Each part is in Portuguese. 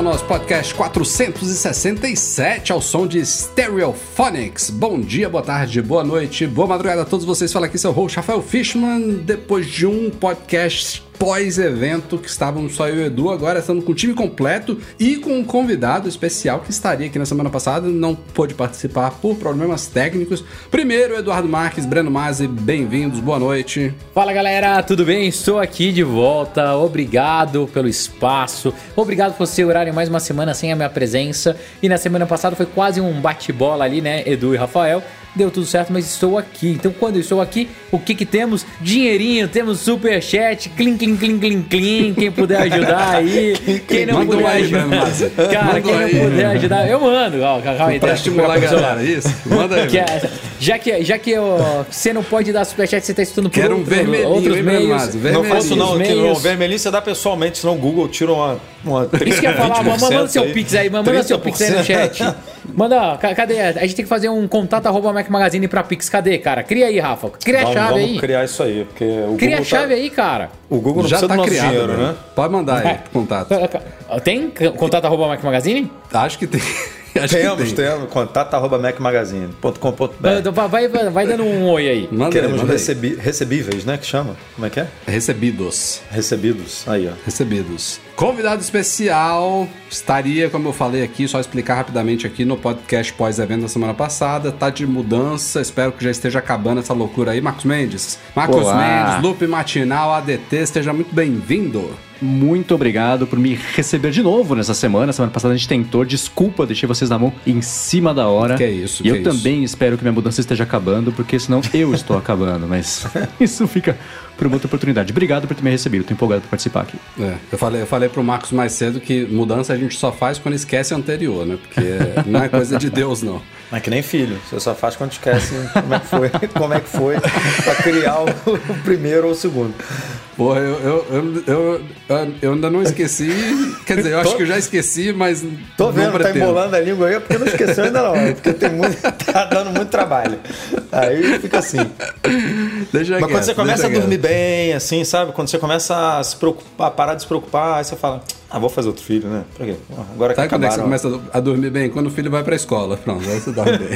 Ao nosso podcast 467 ao som de Stereophonics. Bom dia, boa tarde, boa noite, boa madrugada a todos vocês. Fala aqui seu host Rafael Fishman, depois de um podcast pós-evento que estávamos só eu e o Edu, agora estamos com o time completo e com um convidado especial que estaria aqui na semana passada, não pôde participar por problemas técnicos. Primeiro, Eduardo Marques, Breno Mazzi, bem-vindos, boa noite. Fala galera, tudo bem? Estou aqui de volta. Obrigado pelo espaço. Obrigado por segurarem mais uma semana sem a minha presença. E na semana passada foi quase um bate-bola ali, né? Edu e Rafael. Deu tudo certo, mas estou aqui. Então, quando eu estou aqui, o que que temos? Dinheirinho, temos super chat, clim, clim, clim, clim, clim. Quem puder ajudar aí, quem não Manda um puder ajudar, cara, Manda quem um não puder ajudar, eu mando. Ó, calma aí, Pra tá, estimular a galera, isso? Manda aí. que é- já que, já que ó, você não pode dar superchat, você tá estudando por Quero um outro- vermelhinho, outros meios. Mazzi? Não Vermelhinho. faço não, meios. vermelhinho você dá pessoalmente, senão o Google tira uma, uma 30%. Isso que eu ia falar, manda seu aí. pix aí, manda seu pix aí no 30%. chat. Manda, ca- cadê? A gente tem que fazer um contato arroba Mac Magazine pra pix. Cadê, cara? Cria aí, Rafa. Cria a Vamos, chave vamos aí. criar isso aí, porque o Cria a Google chave tá, aí, cara. O Google não Já tá criado, dinheiro, Breno. né? Pode mandar aí, contato. Tem contato arroba Mac Magazine? Acho que tem. Acho que Temos, tem. temos. Contato arroba macmagazine.com.br. Vai, vai, vai dando um oi aí. Manda aí, Queremos aí. recebi recebíveis, né? Que chama? Como é que é? Recebidos. Recebidos. Aí, ó. Recebidos. Convidado especial estaria, como eu falei aqui, só explicar rapidamente aqui no podcast pós-evento da semana passada. Tá de mudança, espero que já esteja acabando essa loucura aí. Marcos Mendes. Marcos Olá. Mendes, Loop Matinal, ADT, esteja muito bem-vindo. Muito obrigado por me receber de novo nessa semana. Semana passada a gente tentou. Desculpa, deixei vocês na mão em cima da hora. Que isso, E eu isso. também espero que minha mudança esteja acabando, porque senão eu estou acabando. Mas isso fica por uma outra oportunidade. Obrigado por ter me recebido. Tô empolgado por participar aqui. É, eu, falei, eu falei pro Marcos mais cedo que mudança a gente só faz quando esquece a anterior, né? Porque não é coisa de Deus, não. Mas é que nem filho. Você só faz quando esquece como é que foi, como é que foi pra criar o, o primeiro ou o segundo. Porra, eu, eu, eu, eu, ainda não esqueci. Quer dizer, eu acho que eu já esqueci, mas. Tô não vendo, tá embolando a língua aí, porque não esqueceu ainda não. é Porque tem muito, tá dando muito trabalho. Aí fica assim. Deixa Mas quando você começa a dormir quieto. bem, assim, sabe? Quando você começa a se preocupar, a parar de se preocupar, aí você fala, ah, vou fazer outro filho, né? Pra quê? Agora que Sabe quando é que você começa a dormir bem? Quando o filho vai pra escola. Pronto, aí você dorme bem.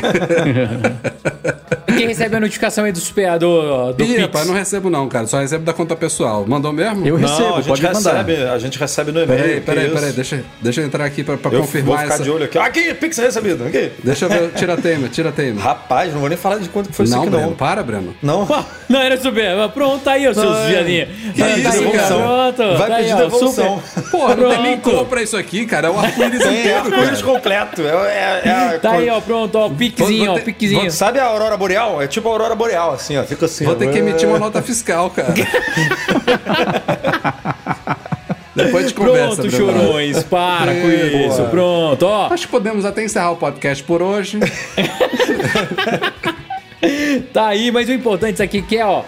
E quem recebe a notificação aí do super do, Ih, rapaz, não recebo não, cara. Só recebo da conta pessoal. Mandou mesmo? Eu Não, recebo, a gente pode mandar. recebe, a gente recebe no e-mail. Peraí, que peraí, isso. peraí. Deixa, deixa eu entrar aqui pra, pra Eu confirmar vou ficar essa. de olho aqui. Aqui, Pix recebido. Aqui. Deixa eu ver. Tira a tema, tira a tema. Rapaz, não vou nem falar de quanto que foi isso Não, aqui, Breno, não. para, Breno. Não. Não era super. Pronto, tá aí, os seus Não, é. viadinhos. Que tá isso, aí, devolução. Pronto. Vai tá pedir aí, ó, devolução. super. Porra, nem Pronto. cor pra isso aqui, cara. É o arco-íris inteiro, arco-íris cara. completo. É, é, é, Tá aí, ó, pronto, ó, piquezinho, Vou- ó, vou ter- piquezinho. Sabe a aurora boreal? É tipo a aurora boreal, assim, ó. Fica assim. Vou ó. ter que emitir uma nota fiscal, cara. Depois de conversa, Pronto, chorões, para com É, isso, boa. pronto, ó. Acho que podemos até encerrar o podcast por hoje. Tá aí, mas o importante isso aqui que é, ó,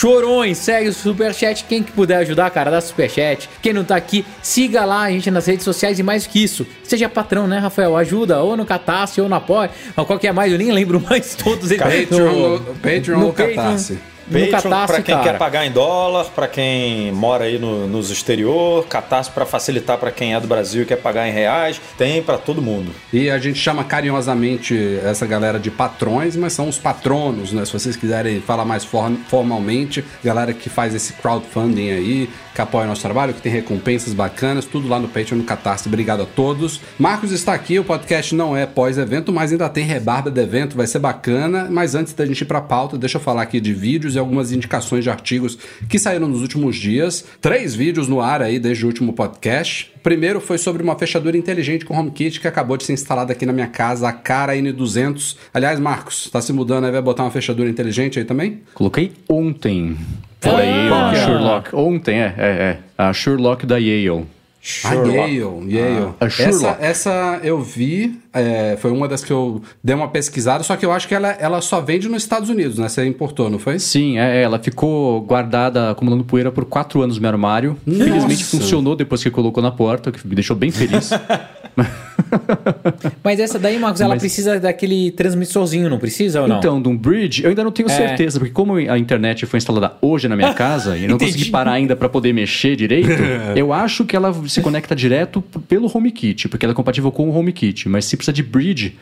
chorões, segue o superchat, quem que puder ajudar, cara, dá superchat. Quem não tá aqui, siga lá a gente nas redes sociais e mais que isso, seja patrão, né, Rafael? Ajuda, ou no Catarse, ou no Apoio, ou qualquer mais, eu nem lembro mais todos eles. Patreon, no- Patreon ou Catarse? Patreon pra quem cara. quer pagar em dólar, pra quem mora aí no, nos exterior, Catarse pra facilitar pra quem é do Brasil e quer pagar em reais, tem pra todo mundo. E a gente chama carinhosamente essa galera de patrões, mas são os patronos, né? Se vocês quiserem falar mais for- formalmente, galera que faz esse crowdfunding aí, que apoia nosso trabalho, que tem recompensas bacanas, tudo lá no Patreon, no Catarse. Obrigado a todos. Marcos está aqui, o podcast não é pós-evento, mas ainda tem rebarba de evento, vai ser bacana. Mas antes da gente ir pra pauta, deixa eu falar aqui de vídeos algumas indicações de artigos que saíram nos últimos dias. Três vídeos no ar aí desde o último podcast. O primeiro foi sobre uma fechadura inteligente com HomeKit que acabou de ser instalada aqui na minha casa, a Cara N200. Aliás, Marcos, tá se mudando aí, vai botar uma fechadura inteligente aí também? Coloquei ontem. Ah, da Yale, a? Sherlock. Ontem, é, é, é. A Sherlock da Yale. A Yale, Yale. a essa, Sherlock. essa eu vi, é, foi uma das que eu dei uma pesquisada, só que eu acho que ela, ela só vende nos Estados Unidos, né? Você importou, não foi? Sim, é, ela ficou guardada acumulando poeira por quatro anos no meu armário. Felizmente funcionou depois que colocou na porta, que me deixou bem feliz. Mas essa daí, Marcos, ela Mas- precisa daquele transmissorzinho, não precisa ou não? Então, de um bridge, eu ainda não tenho É. certeza, porque como a internet foi instalada hoje na minha casa e eu não consegui parar ainda para poder mexer direito, eu acho que ela se conecta direto pelo HomeKit, porque ela é compatível com o HomeKit. Mas se precisa de bridge,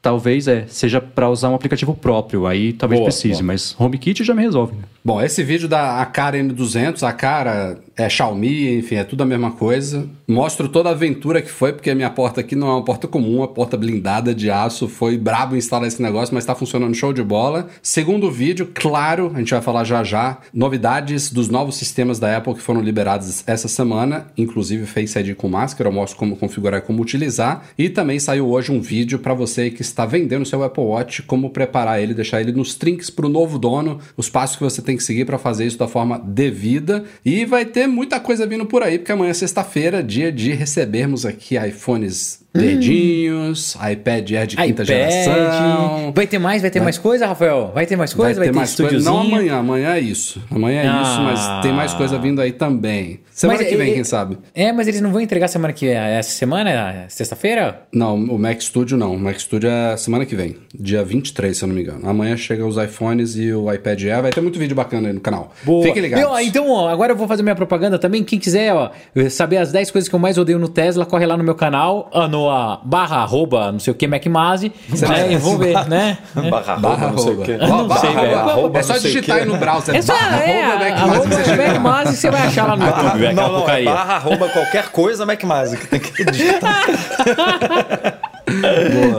talvez é, seja para usar um aplicativo próprio, aí talvez Boa, precise, boa. mas HomeKit já me resolve. né? Bom, esse vídeo da a cara N200, a cara é Xiaomi, enfim, é tudo a mesma coisa. Mostro toda a aventura que foi, porque a minha porta aqui não é uma porta comum, uma porta blindada de aço. Foi brabo instalar esse negócio, mas tá funcionando show de bola. Segundo vídeo, claro, a gente vai falar já já, novidades dos novos sistemas da Apple que foram liberados essa semana, inclusive Face ID com máscara, eu mostro como configurar e como utilizar. E também saiu hoje um vídeo para você que está vendendo seu Apple Watch, como preparar ele, deixar ele nos trinks para o novo dono, os passos que você tem que seguir para fazer isso da forma devida. E vai ter muita coisa vindo por aí, porque amanhã é sexta-feira, dia de recebermos aqui iPhones verdinhos, iPad Air de quinta geração. Vai ter mais? Vai ter mais coisa, Rafael? Vai ter mais coisa? Vai, ter, mais coisa. Não amanhã, amanhã é isso. Amanhã é Ah. isso, mas tem mais coisa vindo aí também. Semana Mas, que vem, é- quem sabe? É, mas eles não vão entregar semana que essa semana, é sexta-feira? Não, o Mac Studio não. O Mac Studio é semana que vem, dia 23, se eu não me engano. Amanhã chega os iPhones e o iPad Air. Vai ter muito vídeo bacana aí no canal. Fiquem ligados. Meu, então, ó, agora eu vou fazer minha propaganda também. Quem quiser, ó, saber as 10 coisas que eu mais odeio no Tesla, corre lá no meu canal, no barra arroba, não sei o que, MacMazi, né? E vão ver, né? Barra, Barra arroba, não sei o. Ó, não barra sei, velho. É só digitar aí no browser. É só, barra é, arroba Mazi, você vai achar lá no YouTube, velho, aquela Não, não, é barra arroba qualquer coisa MacMazi, que tem que digitar.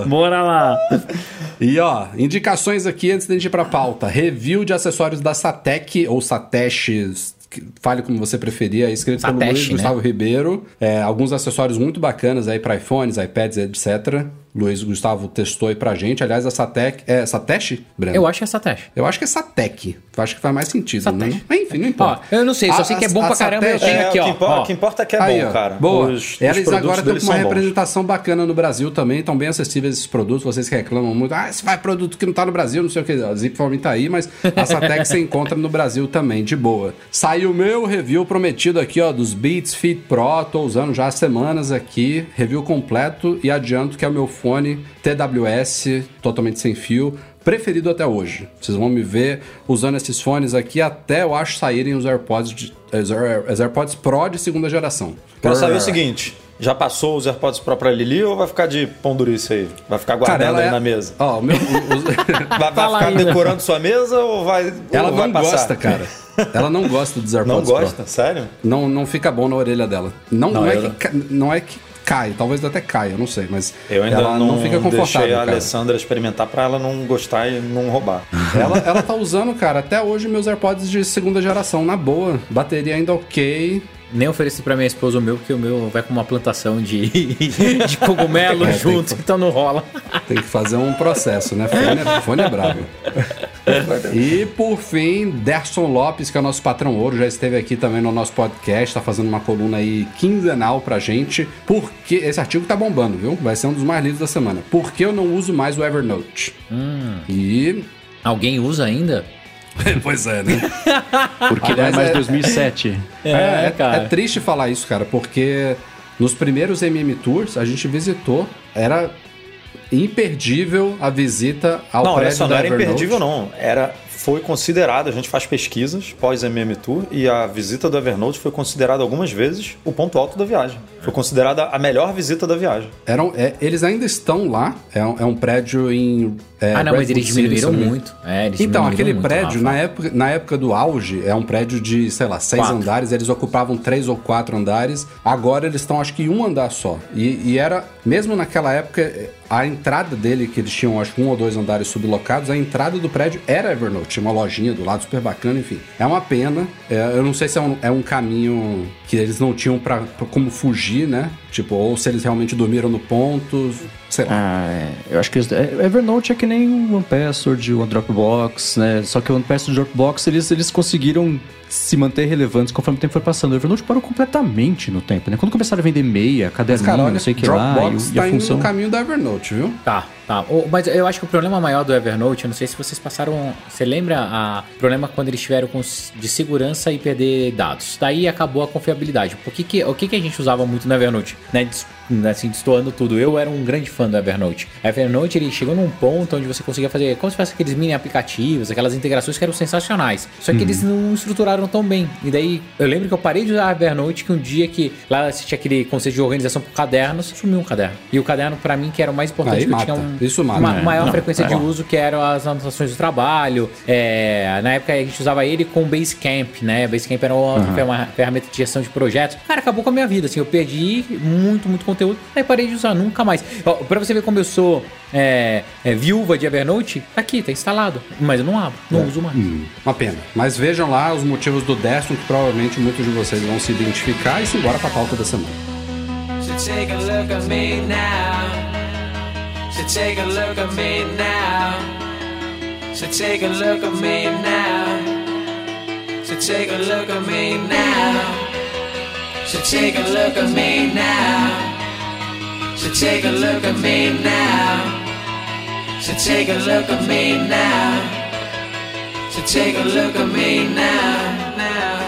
Bora lá. E ó, indicações aqui antes da gente ir pra pauta. Review de acessórios da Satec ou Satesh, que- fale como você preferir, é escrito pelo Satesh, Luiz né? Gustavo Ribeiro. É, alguns acessórios muito bacanas aí para iPhones, iPads, etc. Luiz Gustavo testou aí pra gente. Aliás, a Satec. É Satesh, Breno? Eu acho que é essa teste. Eu acho que é Satec. Eu acho que faz mais sentido, né? Mas enfim, não Ó, importa. eu não sei, só A- sei que é bom a pra caramba. Eu tenho É, aqui, o, ó. que importa, ó. o que importa é que é Aí, bom, ó. cara. Boa. Os, os Eles produtos agora estão com uma são bons. representação bacana no Brasil também, estão bem acessíveis esses produtos. Vocês que reclamam muito, ah, esse vai produto que não tá no Brasil, não sei o que. A Zipform tá aí, mas a Satec você encontra no Brasil também, de boa. Saiu o meu review prometido aqui, ó, dos Beats Fit Pro. Tô usando já há semanas aqui. Review completo e adianto que é o meu fone TWS, totalmente sem fio. Preferido até hoje. Vocês vão me ver usando esses fones aqui até eu acho saírem os AirPods, de, os AirPods Pro de segunda geração. Quero saber o seguinte: já passou os AirPods Pro pra Lili ou vai ficar de pão aí? Vai ficar guardando aí é- na mesa? Ó, o meu, Vai, vai ficar ainda. decorando sua mesa ou vai. ela ou vai não passar? gosta, cara. Ela não gosta dos Não AirPods gosta? Pro. Sério? Não, não fica bom na orelha dela. Não, não, Não, é, eu que, não. não é que cai, talvez até caia, eu não sei, mas Eu ainda ela não, não, fica deixei confortável. a cara. Alessandra experimentar pra ela não gostar e não roubar. Ela, ela tá usando, cara, até hoje meus AirPods de segunda geração, na boa. Bateria ainda ok. Nem ofereci pra minha esposa o meu, porque o meu vai com uma plantação de, de cogumelo É, junto, que- então não rola. Tem que fazer um processo, né? Fone é, fone é brabo. E por fim, Derson Lopes, que é o nosso patrão ouro, já esteve aqui também no nosso podcast, tá fazendo uma coluna aí quinzenal pra gente. Porque esse artigo tá bombando, viu? Vai ser um dos mais lidos da semana. Por que eu não uso mais o Evernote? E. Alguém usa ainda? pois é, né? Porque não é Aliás, mais é- 2007. É, é, é triste falar isso, cara, porque nos primeiros MM Tours a gente visitou, era imperdível a visita ao não, prédio só, não era Evernote. imperdível, não. Era, foi considerado, a gente faz pesquisas pós-MM Tour e a visita do Evernote foi considerada algumas vezes o ponto alto da viagem. Foi considerada a melhor visita da viagem. Eram, é, eles ainda estão lá, é um, é um prédio em. é, ah, não, mas eles City, diminuíram engano. muito. É, eles Então, diminuíram aquele muito, prédio, na época, na época do auge, é um prédio de, sei lá, seis Quatro. andares, eles ocupavam três ou quatro andares. Agora eles estão, acho que em um andar só. E, e era, mesmo naquela época, a entrada dele, que eles tinham, acho que um ou dois andares sublocados, a entrada do prédio era Evernote. tinha uma lojinha do lado super bacana, enfim. É uma pena. É, eu não sei se é um, é um caminho que eles não tinham pra como fugir, né? Tipo, ou se eles realmente dormiram no ponto, sei lá. Ah, é. Eu acho que eles- é- Evernote é que nem o One Password, o Dropbox, né? Só que o One Password e o Dropbox, eles, eles conseguiram se manter relevantes conforme o tempo foi passando. O Evernote parou completamente no tempo, né? Quando começaram a vender meia, Mas, caderninho, cara, olha, não sei o que lá, Dropbox e, e tá a indo função... no caminho da Evernote, viu? Tá, tá. O- mas eu acho que o problema maior do Evernote, eu não sei se vocês passaram. Você lembra a problema quando eles tiveram com, de segurança e perder dados? Daí acabou a confiabilidade. Por que que, o que, que a gente usava muito no Evernote? Né, assim, destoando tudo. Eu era um grande fã do Evernote. A Evernote ele chegou num ponto onde você conseguia fazer como se fosse aqueles mini aplicativos, aquelas integrações que eram sensacionais. Só que eles não estruturaram tão bem. E daí eu lembro que eu parei de usar a Evernote que um dia que lá se tinha aquele conceito de organização por cadernos, sumiu um caderno. E o caderno, pra mim, que era o mais importante, que tinha um, Isso mata. uma É. maior Não, frequência é. de uso, que eram as anotações do trabalho. É, na época a gente usava ele com Basecamp, né? Basecamp era uma, uma ferramenta de gestão de projetos. Cara, acabou com a minha vida, assim, eu perdi muito, muito conteúdo, aí parei de usar, nunca mais. Ó, pra você ver como eu sou é, é, viúva de Evernote, tá aqui, tá instalado. Mas eu não abro, não uso mais. Hum, uma pena. Mas vejam lá os motivos do décimo, que provavelmente muitos de vocês vão se identificar e simbora pra pauta da semana. So take a look at me now. So take a look at me now. So take a look at me now. So take a look at me now. So take a look at me now. So take a look at me now. So take a look at me now. So take a look at me now. Now.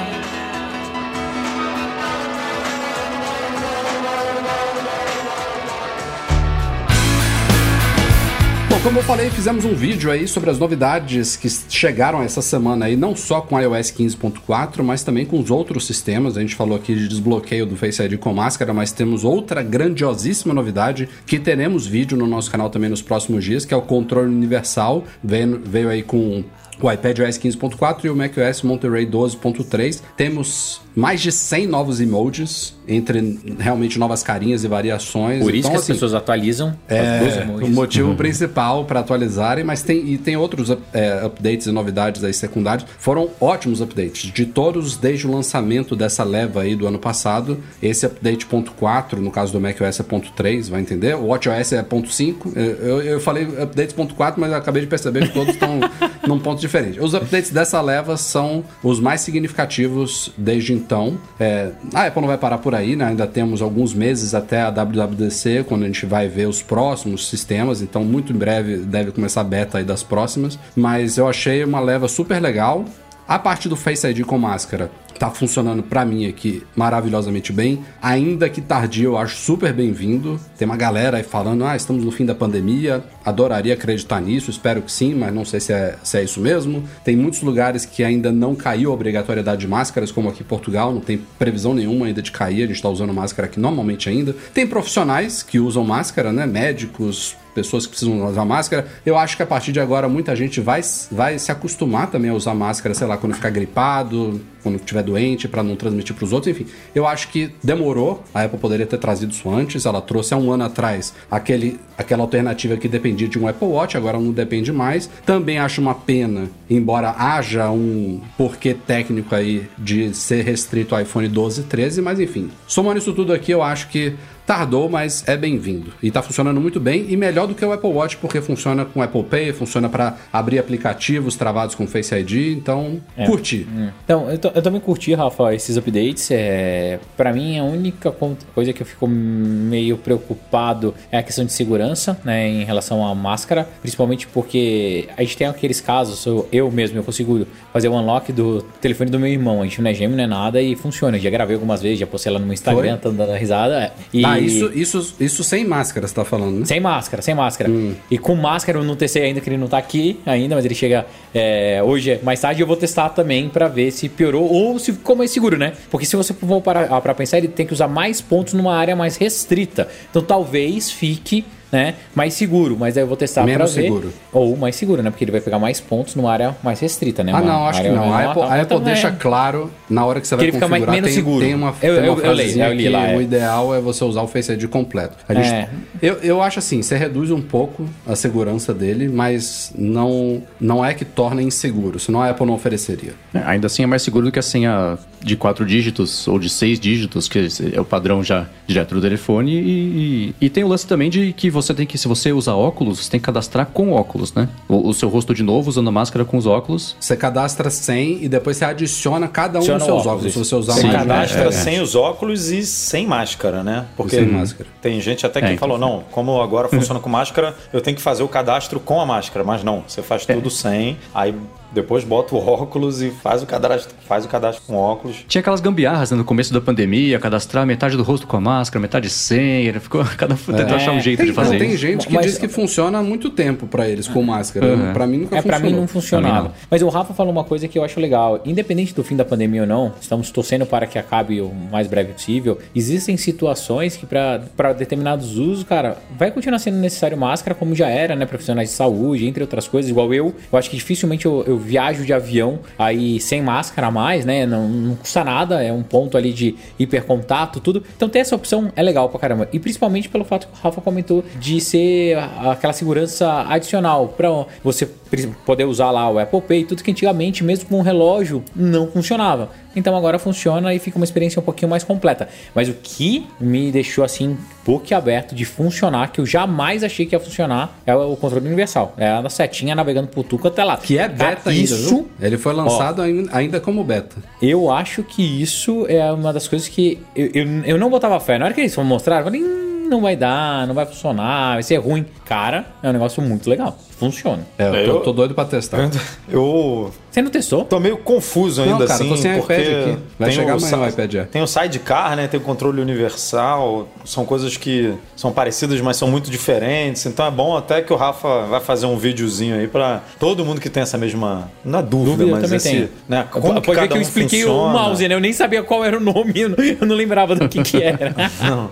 Como eu falei, fizemos um vídeo aí sobre as novidades que chegaram essa semana aí, não só com iOS 15.4, mas também com os outros sistemas. A gente falou aqui de desbloqueio do Face ID com máscara, mas temos outra grandiosíssima novidade que teremos vídeo no nosso canal também nos próximos dias, que é o controle universal. Veio, veio aí com o iPadOS 15.4 e o macOS Monterey 12.3. Temos mais de 100 novos emojis, entre realmente novas carinhas e variações. Por isso Então, que as assim, pessoas atualizam é, o motivo principal para atualizarem, mas tem, e tem outros é, updates e novidades aí secundários. Foram ótimos updates, de todos desde o lançamento dessa leva aí do ano passado. Esse update ponto .4, no caso do macOS é ponto .3, vai entender? O WatchOS é ponto .5. Eu, eu, falei updates ponto .4, mas eu acabei de perceber que todos estão num ponto diferente. Os updates dessa leva são os mais significativos desde então. É, a Apple não vai parar por aí, né? Ainda temos alguns meses até a WWDC, quando a gente vai ver os próximos sistemas. Então, muito em breve deve começar a beta aí das próximas. Mas eu achei uma leva super legal. A parte do Face ID com máscara tá funcionando pra mim aqui maravilhosamente bem. Ainda que tardio, eu acho super bem-vindo. Tem uma galera aí falando: ah, estamos no fim da pandemia. Adoraria acreditar nisso, espero que sim, mas não sei se é, se é isso mesmo. Tem muitos lugares que ainda não caiu a obrigatoriedade de máscaras, como aqui em Portugal, não tem previsão nenhuma ainda de cair. A gente tá usando máscara aqui normalmente ainda. Tem profissionais que usam máscara, né? Médicos, pessoas que precisam usar máscara. Eu acho que a partir de agora muita gente vai, vai se acostumar também a usar máscara, sei lá, quando ficar gripado, quando estiver doente, para não transmitir para os outros. Enfim, eu acho que demorou. A Apple poderia ter trazido isso antes. Ela trouxe há um ano atrás aquele, aquela alternativa que dependia de um Apple Watch, agora não depende mais. Também acho uma pena, embora haja um porquê técnico aí de ser restrito ao iPhone 12 e 13, mas enfim. Somando isso tudo aqui, eu acho que Tardou, mas é bem-vindo. E tá funcionando muito bem e melhor do que o Apple Watch, porque funciona com Apple Pay, funciona para abrir aplicativos travados com Face ID, então curti. Então, eu, eu também curti, Rafa, esses updates. É, para mim, a única coisa que eu fico meio preocupado é a questão de segurança, né, em relação à máscara, principalmente porque a gente tem aqueles casos, eu, eu mesmo, eu consigo fazer o unlock do telefone do meu irmão, a gente não é gêmeo, não é nada, e funciona. Eu já gravei algumas vezes, já postei lá no meu Instagram, tá dando risada. é. E... Ah, isso, isso, isso sem máscara, você tá falando, né? Sem máscara, sem máscara. E com máscara eu não testei ainda, que ele não tá aqui ainda, mas ele chega é, hoje, mais tarde, eu vou testar também pra ver se piorou ou se ficou mais seguro, né? Porque se você for parar pra pensar, ele tem que usar mais pontos numa área mais restrita. Então talvez fique né? Mais seguro, mas aí eu vou testar Menos pra ver. seguro. Ou mais seguro, né? Porque ele vai pegar mais pontos numa área mais restrita, né? Ah, Uma não, acho que área não. A Apple, tal. a Apple Então, deixa é. claro na hora que você vai ele fica mais- configurar. menos tem, seguro. tem uma, Eu- tem uma eu- eu leio, frasezinha eu li que lá, é. o ideal é você usar o Face ID completo. A gente- É. eu, eu acho assim, você reduz um pouco a segurança dele, mas não, não é que torna inseguro, senão a Apple não ofereceria. É, Ainda assim é mais seguro do que a senha de quatro dígitos ou de seis dígitos, que é o padrão já direto do telefone. E, e- e tem o lance também de que você tem que, se você usa óculos, você tem que cadastrar com óculos, né? O, o seu rosto de novo usando a máscara com os óculos. Você cadastra 100 e depois você adiciona cada um Adiciona dos seus óculos, óculos, se você usar Você mais. cadastra é. sem os óculos e sem máscara, né? Porque sem máscara. tem gente até que É, então. falou, não, como agora funciona com máscara, eu tenho que fazer o cadastro com a máscara. Mas não, você faz tudo sem, aí depois bota o óculos e faz o cadastro, faz o cadastro com óculos. Tinha aquelas gambiarras né, no começo da pandemia, cadastrar metade do rosto com a máscara, metade sem. Ficou cada tentou achar um jeito Tem, de fazer não, tem gente que Mas- diz que funciona há muito tempo pra eles com máscara. Uhum. Pra mim nunca É, pra funcionou. mim não funcionava. Mim não. Mas o Rafa falou uma coisa que eu acho legal. Independente do fim da pandemia ou não, estamos torcendo para que acabe o mais breve possível. Existem situações que, para determinados usos, cara, vai continuar sendo necessário máscara, como já era, né? Profissionais de saúde, entre outras coisas, igual eu. Eu acho que dificilmente eu, eu viajo de avião aí sem máscara mais, né? Não, não custa nada, é um ponto ali de hipercontato, tudo. Então ter essa opção é legal pra caramba. E principalmente pelo fato que o Rafa comentou de ser aquela segurança adicional pra você poder usar lá o Apple Pay, tudo que antigamente, mesmo com um relógio, não funcionava. Então agora funciona e fica uma experiência um pouquinho mais completa. Mas o que me deixou assim, boquiaberto de funcionar, que eu jamais achei que ia funcionar, é o controle universal. É a setinha navegando por tudo até lá. Que é beta ainda, isso, viu? Ele foi lançado ainda- ainda como beta. eu acho que isso é uma das coisas que eu, eu, eu não botava fé. Na hora que eles foram mostrar, eu falei, "Hum, não vai dar, não vai funcionar, vai ser ruim. Cara, é um negócio muito legal. Funciona. É, eu tô, Eu- tô doido pra testar. Eu Você não testou? tô meio confuso ainda Não, cara, assim, tô sem porque iPad aqui. Vai chegar o amanhã o iPad já. Tem o sidecar, né? Tem o controle universal, são coisas que são parecidas, mas são muito diferentes. Então é bom até que o Rafa vai fazer um videozinho aí pra todo mundo que tem essa mesma, não é dúvida, Dúvida, eu mas também esse, tenho. né? Como Pode que ver que eu um expliquei funciona. o mouse, né? Eu nem sabia qual era o nome, eu não, eu não lembrava do que que era. Não.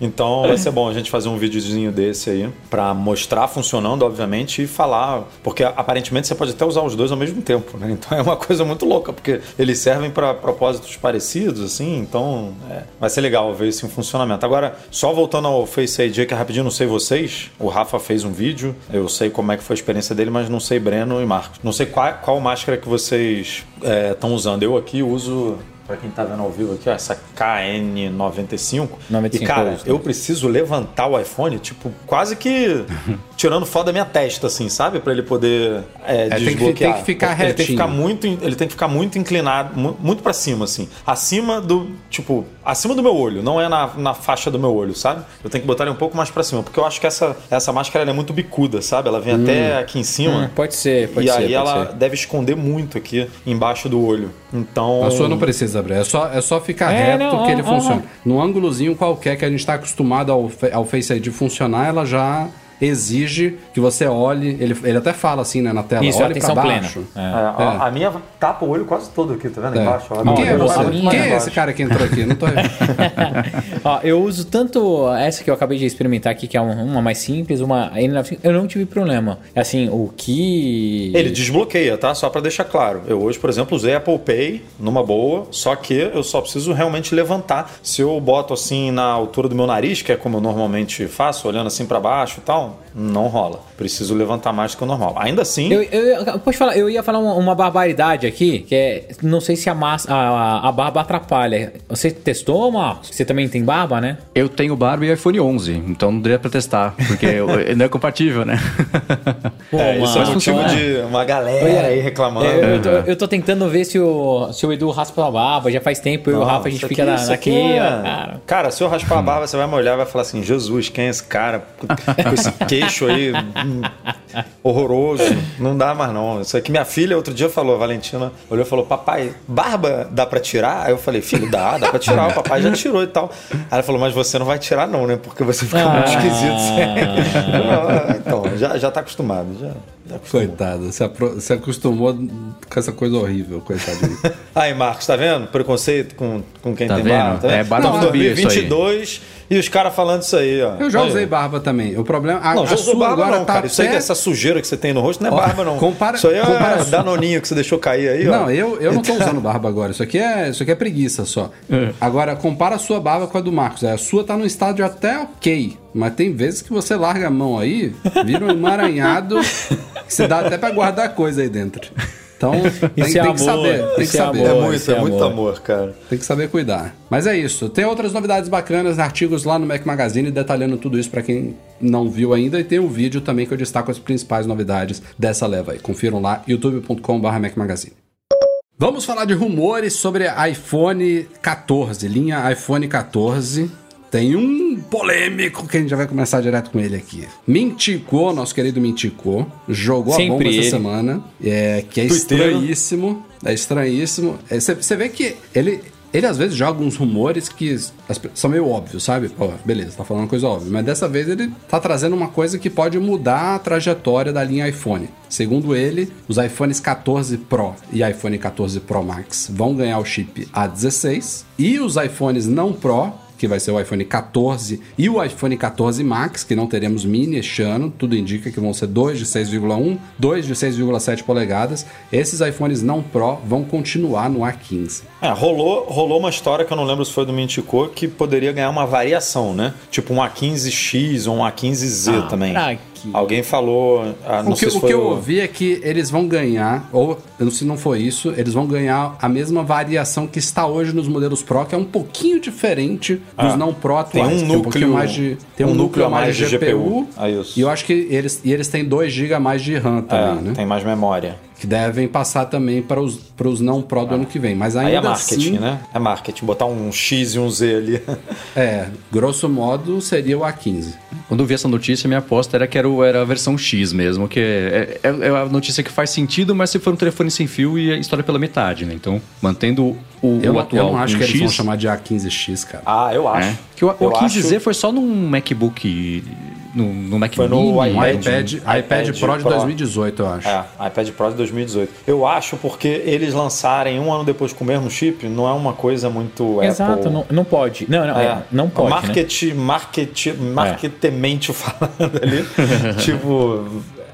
Então vai ser bom a gente fazer um videozinho desse aí pra mostrar funcionando, obviamente, e falar, porque aparentemente você pode até usar os dois ao mesmo tempo, né? Então é uma coisa muito louca, porque eles servem pra propósitos parecidos, assim, então é, vai ser legal ver isso em funcionamento. Agora, só voltando ao Face ID, que é rapidinho, não sei vocês, o Rafa fez um vídeo, eu sei como é que foi a experiência dele, mas não sei Breno e Marcos. Não sei qual, qual máscara que vocês estão usando. Eu aqui uso Pra quem tá vendo ao vivo aqui, ó, essa KN95. 95 e, cara, eu uso. eu preciso levantar o iPhone, tipo, quase que tirando foto da minha testa, assim, sabe? Pra ele poder é, tem que- desbloquear. tem que ficar Ele tem que retinho. ficar muito, ele tem que ficar muito inclinado, mu- muito pra cima, assim. Acima do, tipo, acima do meu olho, não é na, na faixa do meu olho, sabe? Eu tenho que botar ele um pouco mais pra cima, porque eu acho que essa, essa máscara é muito bicuda, sabe? Ela vem até aqui em cima. Hum, pode ser, pode e ser. aí pode ela ser. deve esconder muito aqui embaixo do olho. Então. A sua não precisa abrir, é só, é só ficar É, reto não, que ele ó, funciona. Num ângulozinho qualquer que a gente está acostumado ao, ao Face ID funcionar, ela já exige que você olhe. Ele, ele até fala assim né, na tela: Isso, olhe para baixo. É. É, a, a minha tapa o olho quase todo aqui, tá vendo? É. Embaixo. ó. Quem é você? minha- Quem é esse cara que entrou aqui? Não tô Ó, eu uso tanto essa que eu acabei de experimentar aqui, que é um- uma mais simples, uma N95, eu não tive problema. Assim, o que. Ele desbloqueia, tá? Só pra deixar claro. Eu hoje, por exemplo, usei Apple Pay numa boa, só que eu só preciso realmente levantar. Se eu boto assim na altura do meu nariz, que é como eu normalmente faço, olhando assim pra baixo e tal, não rola. Preciso levantar mais do que o normal. Ainda assim, Eu, eu, eu- pode falar, eu ia falar uma, uma barbaridade aqui, que é. Não sei se a, massa, a, a barba atrapalha. Você testou, Marcos? Você também tem barba, né? Eu tenho barba e iPhone 11, então não daria pra testar, porque não é compatível, né? Pô, é, isso é Marcos, motivo então é. de uma galera aí reclamando. Eu, eu tô, eu tô tentando ver se o, se o Edu raspa a barba, já faz tempo, eu e o Rafa a gente fica aqui- na, é- ó, cara. Cara, se eu raspar a barba, você vai me olhar e vai falar assim: Jesus, quem é esse cara? Com esse queixo aí. horroroso. Não dá mais não. Isso aqui minha filha outro dia falou, a Valentina olhou e falou: "Papai, barba dá pra tirar?" Aí eu falei: "Filho, dá, dá pra tirar. O papai já tirou e tal." Aí ela falou: "Mas você não vai tirar não, né? Porque você fica muito Ah. esquisito." Não, então, já já tá acostumado, já. Coitado, se, apro- se acostumou com essa coisa horrível, coitadinho. Aí, Marcos, tá vendo? Preconceito com, com quem Tá tem vendo? barba. Tá É vendo? barba Não, do Bia, isso aí. 2022 e os caras falando isso aí, ó. Eu já Aí. usei barba também. O problema. A, Não, a já usou sua barba agora não, tá cara. Isso aí, até- essa sujeira que você tem no rosto não é Ó, barba, não. compara- isso aí é compara danoninho que você deixou cair aí, ó. Não, eu, eu não tô usando barba agora. Isso aqui é, isso aqui é preguiça só. Agora, compara a sua barba com a do Marcos. A sua tá num estádio até ok. Mas tem vezes que você larga a mão aí, vira um emaranhado, que você dá até pra guardar coisa aí dentro. Então, tem, Isso é tem que amor, saber. Tem que é saber. É amor. muito, esse é muito amor. amor, cara. Tem que saber cuidar. Mas é isso. Tem outras novidades bacanas, artigos lá no Mac Magazine detalhando tudo isso pra quem não viu ainda. E tem um vídeo também que eu destaco as principais novidades dessa leva aí. Confiram lá, youtube.com.br Mac Magazine. Vamos falar de rumores sobre iPhone 14, linha iPhone 14. Tem um polêmico que a gente já vai começar direto com ele aqui. Mintico, nosso querido Mintico, jogou a Sempre bomba essa ele. semana. É, que é Tuiteiro. estranhíssimo. É estranhíssimo. Você vê que ele, ele às vezes joga uns rumores que são meio óbvios, sabe? Pô, beleza, tá falando uma coisa óbvia. Mas dessa vez ele tá trazendo uma coisa que pode mudar a trajetória da linha iPhone. Segundo ele, os iPhones 14 Pro e iPhone 14 Pro Max vão ganhar o chip A16 e os iPhones não Pro que vai ser o iPhone 14 e o iPhone 14 Max, que não teremos mini este ano, tudo indica que vão ser dois de 6,1, dois de 6,7 polegadas. Esses iPhones não Pro vão continuar no A15. É, rolou, rolou uma história que eu não lembro se foi do Mintico que poderia ganhar uma variação, né? Tipo um A15X ou um A15Z também. pra Alguém falou. ah, não O que, sei se o foi que eu ouvi é que eles vão ganhar, ou se não for isso, eles vão ganhar a mesma variação que está hoje nos modelos Pro, que é um pouquinho diferente dos Ah, não Pro tem atuais. um que é núcleo- mais de, tem um um, núcleo núcleo a mais de GPU. Ah, isso. E eu acho que eles, e eles têm 2 GB a mais de RAM É, também, né? tem mais memória. Que devem passar também para os, para os não Pro do ano que vem. Mas ainda Aí é marketing, assim, né? É marketing. Botar um X e um Z ali. é, grosso modo, seria o A15. Quando eu vi essa notícia, minha aposta era que era, o- era a versão X mesmo, que é, é, é a notícia que faz sentido, mas se for um telefone sem fio e a história pela metade, né? Então, mantendo o, Eu, o atual eu não acho que eles X, vão chamar de A15X, cara. Ah, eu acho. é. Que o, o Eu 15Z acho- foi só num MacBook, no, no Mac Foi no Mini, iPad. iPad, iPad, iPad Pro de Pro. 2018, eu acho. É, iPad Pro de 2018. Eu acho porque eles lançarem um ano depois com o mesmo chip não é uma coisa muito Exato, Apple. não, não pode. Não, não, é, não pode. né? Market, market, marketemente falando ali. tipo,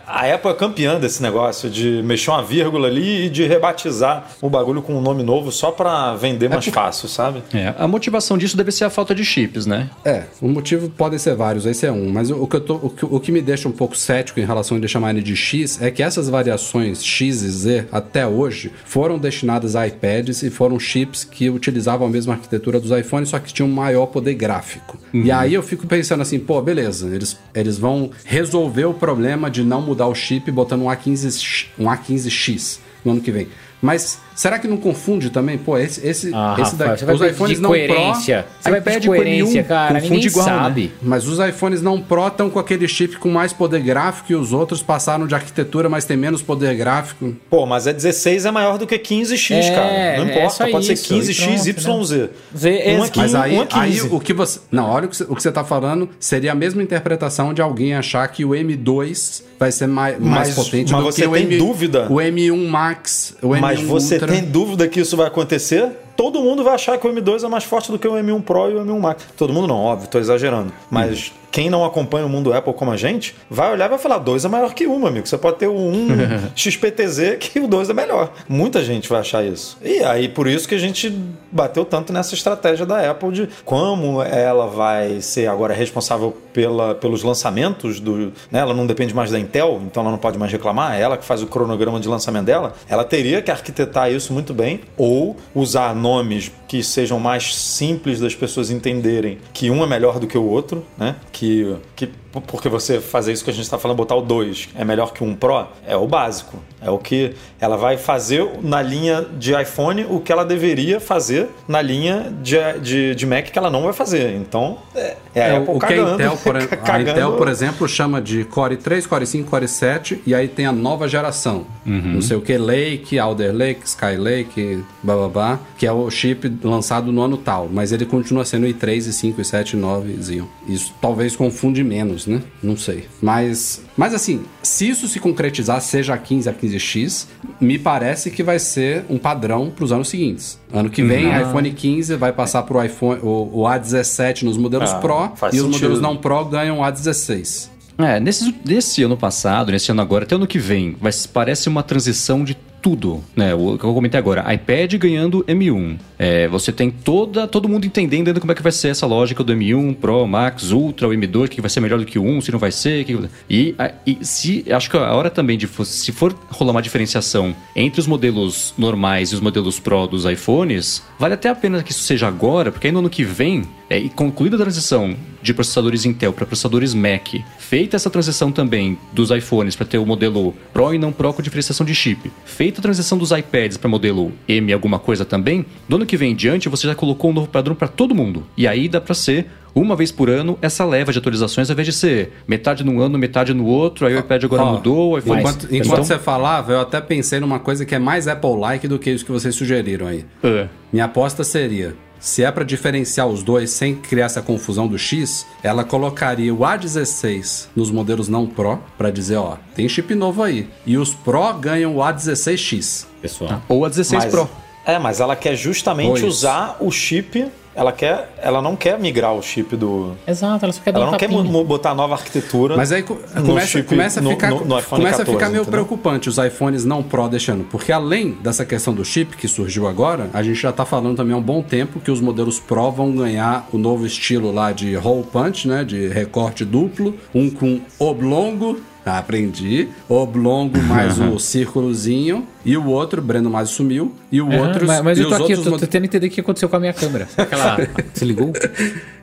a Apple é campeã desse negócio de mexer uma vírgula ali e de rebatizar o bagulho com um nome novo só pra vender mais fácil, sabe? É, a motivação disso deve ser a falta de chips, né? É, o motivo podem ser vários, esse é um. Mas o, o que eu tô, o, que, o que me deixa um pouco cético em relação a ele chamar ele de X é que essas variações X e Z, até hoje, foram destinadas a iPads e foram chips que utilizavam a mesma arquitetura dos iPhones, só que tinham um maior poder gráfico. E aí eu fico pensando assim, pô, beleza, eles, eles vão resolver o problema de não mudar o chip botando um A15, um A15X no ano que vem. Mas será que não confunde também? Pô, esse, esse, Ah, esse daqui, você vai os iPhones não Pro coerência. Você vai pedir coerência, M1, cara. confunde Ninguém igual, né? sabe. Mas os iPhones não Pro estão com aquele chip com mais poder gráfico e os outros passaram de arquitetura, mas tem menos poder gráfico. Pô, mas é 16 é maior do que 15x, É, cara. Não é importa, só pode isso, ser 15x, e pronto, YZ. Z, aqui, Mas aí, um a 15. aí o que você. Não, olha o que você, o que você tá falando. Seria a mesma interpretação de alguém achar que o M2 vai ser mais, mais Mas- potente mas do você que o tem M, dúvida? O M1 Max, o M1 Mas você Ultra. Tem dúvida que isso vai acontecer? Todo mundo vai achar que o M2 é mais forte do que o M1 Pro e o M1 Max. Todo mundo não, óbvio, tô exagerando. Mas quem não acompanha o mundo Apple como a gente, vai olhar e vai falar: dois é maior que um, meu amigo. Você pode ter o 1 XPTZ que o 2 é melhor. Muita gente vai achar isso. E aí, por isso que a gente bateu tanto nessa estratégia da Apple de como ela vai ser agora responsável pela, pelos lançamentos do. Né? Ela não depende mais da Intel, então ela não pode mais reclamar. É ela que faz o cronograma de lançamento dela. Ela teria que arquitetar isso muito bem ou usar nomes que sejam mais simples das pessoas entenderem que um é melhor do que o outro, né? Que que, que porque você fazer isso que a gente está falando, botar o 2 é melhor que um Pro, é o básico. É o que ela vai fazer na linha de iPhone o que ela deveria fazer na linha de, de, de Mac que ela não vai fazer. Então, é, é a É, Apple o que a cagando, Intel, por, a cagando. Intel, por exemplo, chama de Core 3, Core 5, Core 7, e aí tem a nova geração. Uhum. Não sei o que, Lake, Alder Lake, Sky Lake, blá blá blá, que é o chip lançado no ano tal. Mas ele continua sendo i3, i5, i7, i9, Xeon. Isso talvez confunde menos, né? Não sei. Mas, mas assim, se isso se concretizar, seja a 15, a 15X, me parece que vai ser um padrão para os anos seguintes. Ano que vem, Uhum. iPhone 15 vai passar pro iPhone, o, o A17 nos modelos Ah, Pro e os sentido. modelos não Pro ganham o A16. É, nesse, nesse ano passado, nesse ano agora, até ano que vem, parece uma transição de tudo, né? O que eu comentei agora, iPad ganhando M1. É, você tem toda, todo mundo entendendo ainda como é que vai ser essa lógica do M1, Pro, Max, Ultra, o M2, que vai ser melhor do que o 1, se não vai ser. Que... E, e se acho que a hora também de se for rolar uma diferenciação entre os modelos normais e os modelos Pro dos iPhones, vale até a pena que isso seja agora, porque aí no ano que vem, é, e concluída a transição de processadores Intel para processadores Mac, feita essa transição também dos iPhones para ter o modelo Pro e não Pro com diferenciação de chip, feita a transição dos iPads para modelo M alguma coisa também, do ano que vem em diante você já colocou um novo padrão para todo mundo. E aí dá para ser uma vez por ano essa leva de atualizações, ao invés de ser metade num ano, metade no outro, aí o iPad agora Ó, mudou, o iPhone... Enquanto, enquanto Então- você falava, eu até pensei numa coisa que é mais Apple-like do que isso que vocês sugeriram aí. É. Minha aposta seria, se é pra diferenciar os dois sem criar essa confusão do X, ela colocaria o A16 nos modelos não Pro pra dizer, ó, tem chip novo aí. E os Pro ganham o A16X. Pessoal. Ou a 16 Mas- Pro. É, mas ela quer justamente Pois. usar o chip. Ela quer, ela não quer migrar o chip do. Exato, ela só quer dar Ela um não quer tapinha. botar nova arquitetura. Mas aí co- no começa, chip começa a no- ficar, no- no iPhone começa a 14, ficar meio entendeu? preocupante os iPhones não Pro deixando, porque além dessa questão do chip que surgiu agora, a gente já tá falando também há um bom tempo que os modelos Pro vão ganhar o novo estilo lá de hole punch, né, de recorte duplo, um com oblongo, ah, aprendi, oblongo mais o círculozinho e o outro, Breno mais sumiu, e o Aham, outro mas, mas e eu tô os aqui, eu outros tô mod- tentando entender o que aconteceu com a minha câmera. Será que ela se ligou?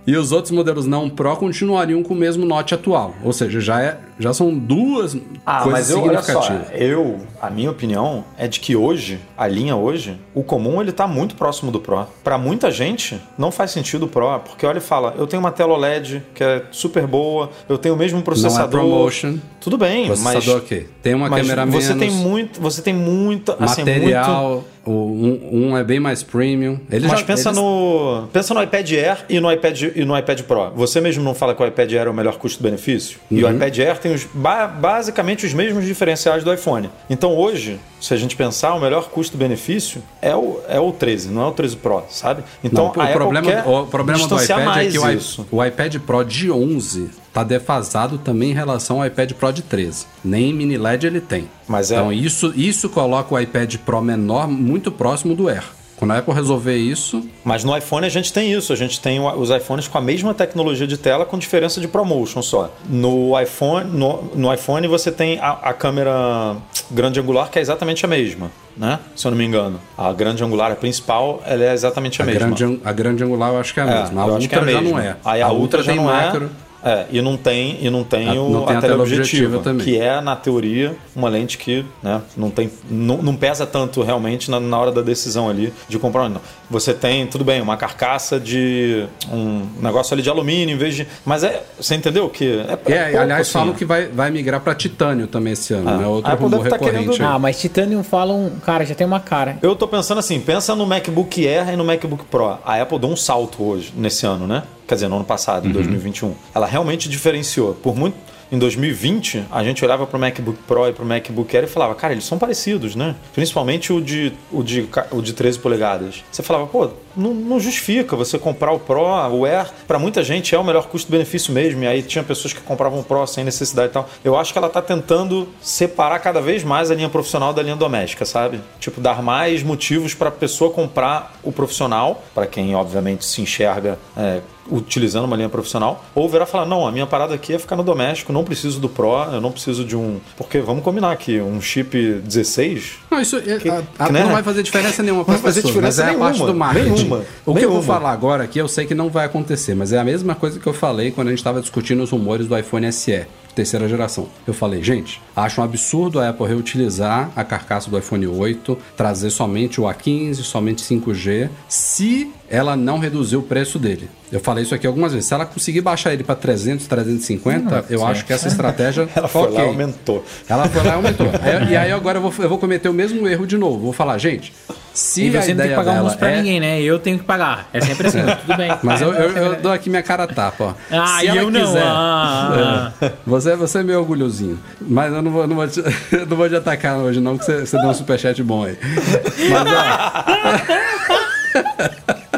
E os outros modelos não Pro continuariam com o mesmo Note atual. Ou seja, já, é, já são duas Ah, coisas mas eu, olha só, significativas. eu, a minha opinião é de que hoje, a linha hoje, o comum ele tá muito próximo do Pro. Pra muita gente, não faz sentido o Pro, porque olha e fala, eu tenho uma tela OLED que é super boa, eu tenho o mesmo processador. promotion. Tudo bem, Processador mas ok. Tem uma mas câmera você menos. tem muito, você tem assim, muito material, o- um, um é bem mais premium. Ele Mas já- pensa eles- no pensa no iPad Air e no iPad e no iPad Pro. Você mesmo não fala que o iPad Air é o melhor custo-benefício? E Uhum. o iPad Air tem os, ba- basicamente os mesmos diferenciais do iPhone. Então hoje, se a gente pensar, o melhor custo-benefício é o, é o 13, não é o 13 Pro, sabe? Então Não, a o problema, o problema do iPad é que o, isso. o iPad Pro de 11 tá defasado também em relação ao iPad Pro de 13. Nem mini LED ele tem. Mas é- Então isso, isso coloca o iPad Pro menor muito próximo do Air. Quando a Apple resolver isso, Mas no iPhone a gente tem isso, a gente tem os iPhones com a mesma tecnologia de tela com diferença de promotion só. No iPhone, no, no iPhone você tem a, a câmera grande angular que é exatamente a mesma, né? Se eu não me engano. A grande angular, a principal, ela é exatamente a, a mesma. grande, an- a grande angular eu acho que é a É, mesma. A é Ultra a já não é. Aí a, Ultra, já tem não macro. é. É, e não tem, e não tem, A- o, não tem a, a teleobjetiva, também. que é, na teoria, uma lente que né, não, tem, não, não pesa tanto realmente na, na hora da decisão ali de comprar ou não. Você tem, tudo bem, uma carcaça de um negócio ali de alumínio em vez de. Mas é. Você entendeu que. É, É, pouco, aliás, assim. falam que vai, vai migrar para titânio também esse ano, Ah. né? Outro A Apple rumor tá recorrente. querendo-. Ah, mas Titanium falam, cara, já tem uma cara. Eu tô pensando assim, pensa no MacBook Air e no MacBook Pro. A Apple deu um salto hoje, nesse ano, né? Quer dizer, no ano passado, Uhum. em 2021. Ela realmente diferenciou. Por muito. Em 2020, a gente olhava pro MacBook Pro e pro MacBook Air e falava, cara, eles são parecidos, né? Principalmente o de, o de, o de 13 polegadas. Você falava, pô, não, não justifica você comprar o Pro, o Air. Pra muita gente é o melhor custo-benefício mesmo. E aí tinha pessoas que compravam o Pro sem necessidade e tal. Eu acho que ela tá tentando separar cada vez mais a linha profissional da linha doméstica, sabe? Tipo, dar mais motivos pra pessoa comprar o profissional, pra quem obviamente se enxerga é, utilizando uma linha profissional, ou e falar, não, a minha parada aqui é ficar no doméstico, não preciso do Pro, eu não preciso de um... Porque, vamos combinar aqui, um chip 16... Não, isso é- a- a- que, né? não vai fazer diferença nenhuma para as fazer pessoas, diferença mas é a parte nenhuma, do marketing. Nenhuma. O que eu vou Nenhuma. falar agora aqui, eu sei que não vai acontecer, mas é a mesma coisa que eu falei quando a gente estava discutindo os rumores do iPhone SE, terceira geração. Eu falei, gente, acho um absurdo a Apple reutilizar a carcaça do iPhone 8, trazer somente o A15, somente 5G, se ela não reduzir o preço dele. Eu falei isso aqui algumas vezes. Se ela conseguir baixar ele para 300, 350, eu acho que essa estratégia Ela foi ok. lá e aumentou. Ela foi lá e aumentou. Aí- e aí agora eu vou, eu vou cometer o mesmo erro de novo. Vou falar, gente, se E a você não tem que pagar dela almoço pra é... ninguém, né? Eu tenho que pagar. É sempre assim, tudo bem. Mas eu, eu- eu dou aqui minha cara a tapa, ó. Ah, Se e ela eu não. quiser- Ah, ah, É. Você, você é meio orgulhosinho. Mas eu não vou, não vou, te, não vou te atacar hoje, não, que você, você deu um superchat bom aí. Mas, ó.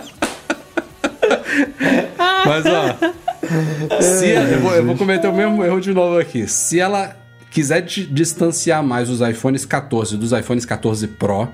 Mas, ó. Se ela- eu, vou, eu vou cometer o mesmo erro de novo aqui. Se ela quiser di- distanciar mais os iPhones 14 dos iPhones 14 Pro,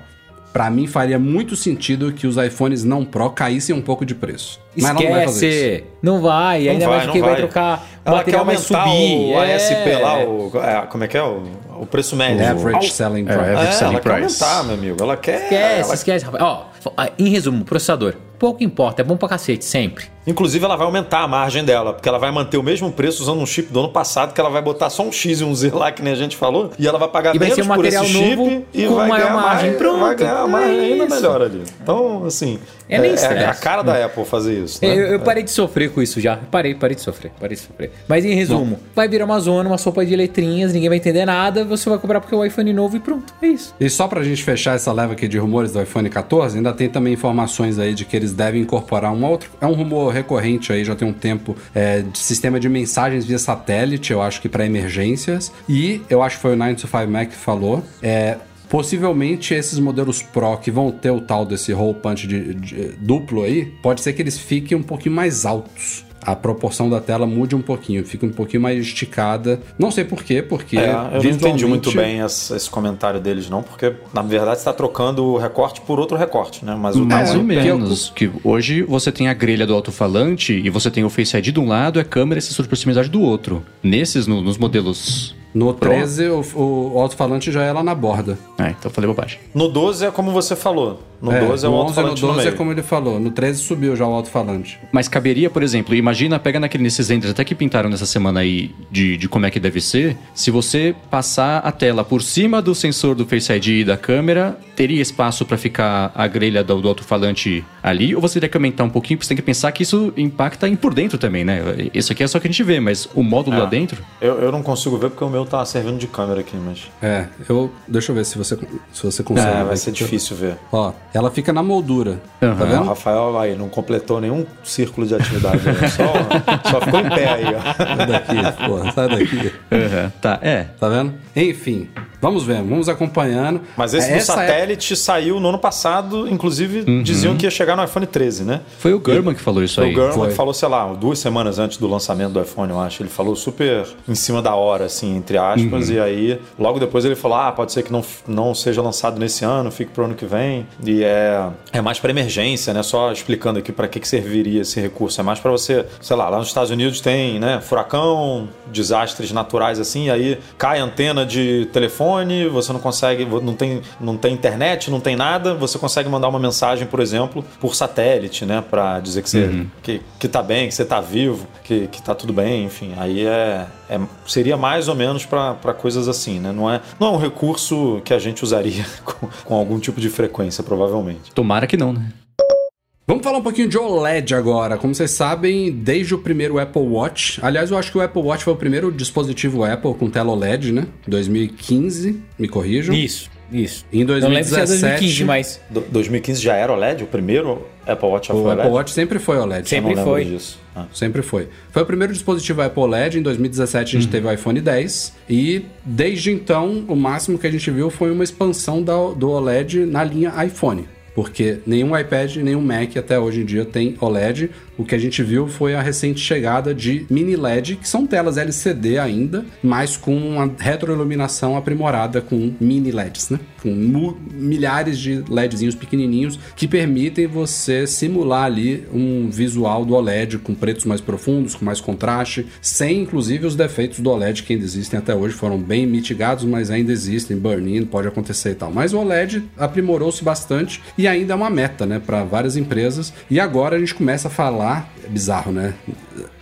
pra mim faria muito sentido que os iPhones não Pro caíssem um pouco de preço. Mas ela não vai fazer isso. Esquece. Não vai. Não ainda vai, mais porque vai vai. trocar. O Ela quer vai subir. o é. ASP lá, o, é, como é que é? O, o preço médio. Average Selling Price. É, É, Average selling ela quer price. aumentar, meu amigo. Ela quer. Esquece, ela- esquece, rapaz. Ó, ah, em resumo, processador. Pouco importa, é bom pra cacete, sempre. Inclusive, ela vai aumentar a margem dela, porque ela vai manter o mesmo preço usando um chip do ano passado, que ela vai botar só um X e um Z lá, que nem a gente falou, e ela vai pagar E vai menos ser um por esse material chip novo e com vai maior ganhar margem. mais, Pronto. vai ganhar uma margem É ainda isso. melhor ali. Então, assim, É nem é, estresse. a cara da Apple fazer isso. né? Eu, eu parei de sofrer com isso já. Parei, parei de sofrer, parei de sofrer. Mas em resumo, vai virar uma zona, uma sopa de letrinhas, ninguém vai entender nada, você vai cobrar porque é o iPhone novo e pronto. É isso. E só pra gente fechar essa leva aqui de rumores do iPhone 14, ainda tem também informações aí de que eles devem incorporar um outro. É um rumor recorrente aí, já tem um tempo, é, de sistema de mensagens via satélite, eu acho que pra emergências. E eu acho que foi o 925 Mac que falou. É. Possivelmente esses modelos Pro que vão ter o tal desse hole punch de- de- duplo aí, pode ser que eles fiquem um pouquinho mais altos. A proporção da tela mude um pouquinho, fica um pouquinho mais esticada. Não sei por quê, porque É, eu não entendi muito bem esse, esse comentário deles, não, porque na verdade está trocando o recorte por outro recorte, né? Mas o Mais É, ou porque eu- menos. Que hoje você tem a grelha do alto-falante e você tem o Face ID de um lado e a câmera e sensor de proximidade do outro. Nesses, no- nos modelos. No 13, o, o alto-falante já é lá na borda. É, então eu falei bobagem. No 12 é como você falou. No 12 é o no 11 no alto-falante no 12 é meio. como ele falou. No 13 subiu já o alto-falante. Mas caberia, por exemplo, imagina, pega naquele, nesses renders até que pintaram nessa semana aí de, de como é que deve ser. Se você passar a tela por cima do sensor do Face ID e da câmera, teria espaço para ficar a grelha do, do alto-falante ali? Ou você teria que aumentar um pouquinho? Porque você tem que pensar que isso impacta em por dentro também, né? Isso aqui é só que a gente vê, mas o módulo É. lá dentro. Eu, eu não consigo ver porque o meu tá servindo de câmera aqui, mas. É, eu. Deixa eu ver se você, se você consegue. É, vai ser difícil ver. Ó, ela fica na moldura. Tá Aham. O vendo? Rafael aí não completou nenhum círculo de atividade, né? só, só ficou em pé aí, ó. Sai daqui, porra, sai daqui. Aham, Tá, é. Tá vendo? Enfim, vamos ver, vamos acompanhando. Mas esse do Essa é- satélite saiu no ano passado, inclusive diziam que ia chegar no iPhone 13, né? Foi o Gurman que falou isso Foi aí. o Gurman foi. que falou, sei lá, duas semanas antes do lançamento do iPhone, eu acho. Ele falou super em cima da hora, assim, entre aspas. E aí, logo depois ele falou: ah, pode ser que não, não seja lançado nesse ano, fique pro ano que vem. E é, é mais para emergência, né? Só explicando aqui para que, que serviria esse recurso. É mais para você, sei lá, lá nos Estados Unidos tem, né, furacão, desastres naturais assim, e aí cai a antena de telefone, você não consegue, não tem, não tem internet, não tem nada, você consegue mandar uma mensagem, por exemplo, por satélite, né, para dizer que você que, que tá bem, que você tá vivo, que, que tá tudo bem, enfim. Aí é, é seria mais ou menos para coisas assim, né? Não é, não é um recurso que a gente usaria com, com algum tipo de frequência, provavelmente. Tomara que não, né? Vamos falar um pouquinho de OLED agora. Como vocês sabem, desde o primeiro Apple Watch. Aliás, eu acho que o Apple Watch foi o primeiro dispositivo Apple com tela OLED, né? 2015, me corrijam. Isso, isso. Em Não lembro se é 2017, 2015, mas Do- 2015 já era OLED? O primeiro Apple Watch já O foi Apple OLED? Watch sempre foi OLED. Sempre não foi. disso. Ah. Sempre foi. Foi o primeiro dispositivo Apple LED. Em 2017 a gente teve o iPhone 10. E desde então, o máximo que a gente viu foi uma expansão da- do OLED na linha iPhone. Porque nenhum iPad, nenhum Mac até hoje em dia tem OLED. O que a gente viu foi a recente chegada de mini LED, que são telas LCD ainda, mas com uma retroiluminação aprimorada com mini LEDs, né? Com milhares de LEDzinhos pequenininhos que permitem você simular ali um visual do OLED com pretos mais profundos, com mais contraste, sem inclusive os defeitos do OLED que ainda existem até hoje, foram bem mitigados, mas ainda existem, burn-in, pode acontecer e tal. Mas o OLED aprimorou-se bastante e ainda é uma meta, né, para várias empresas. E agora a gente começa a falar, é bizarro, né?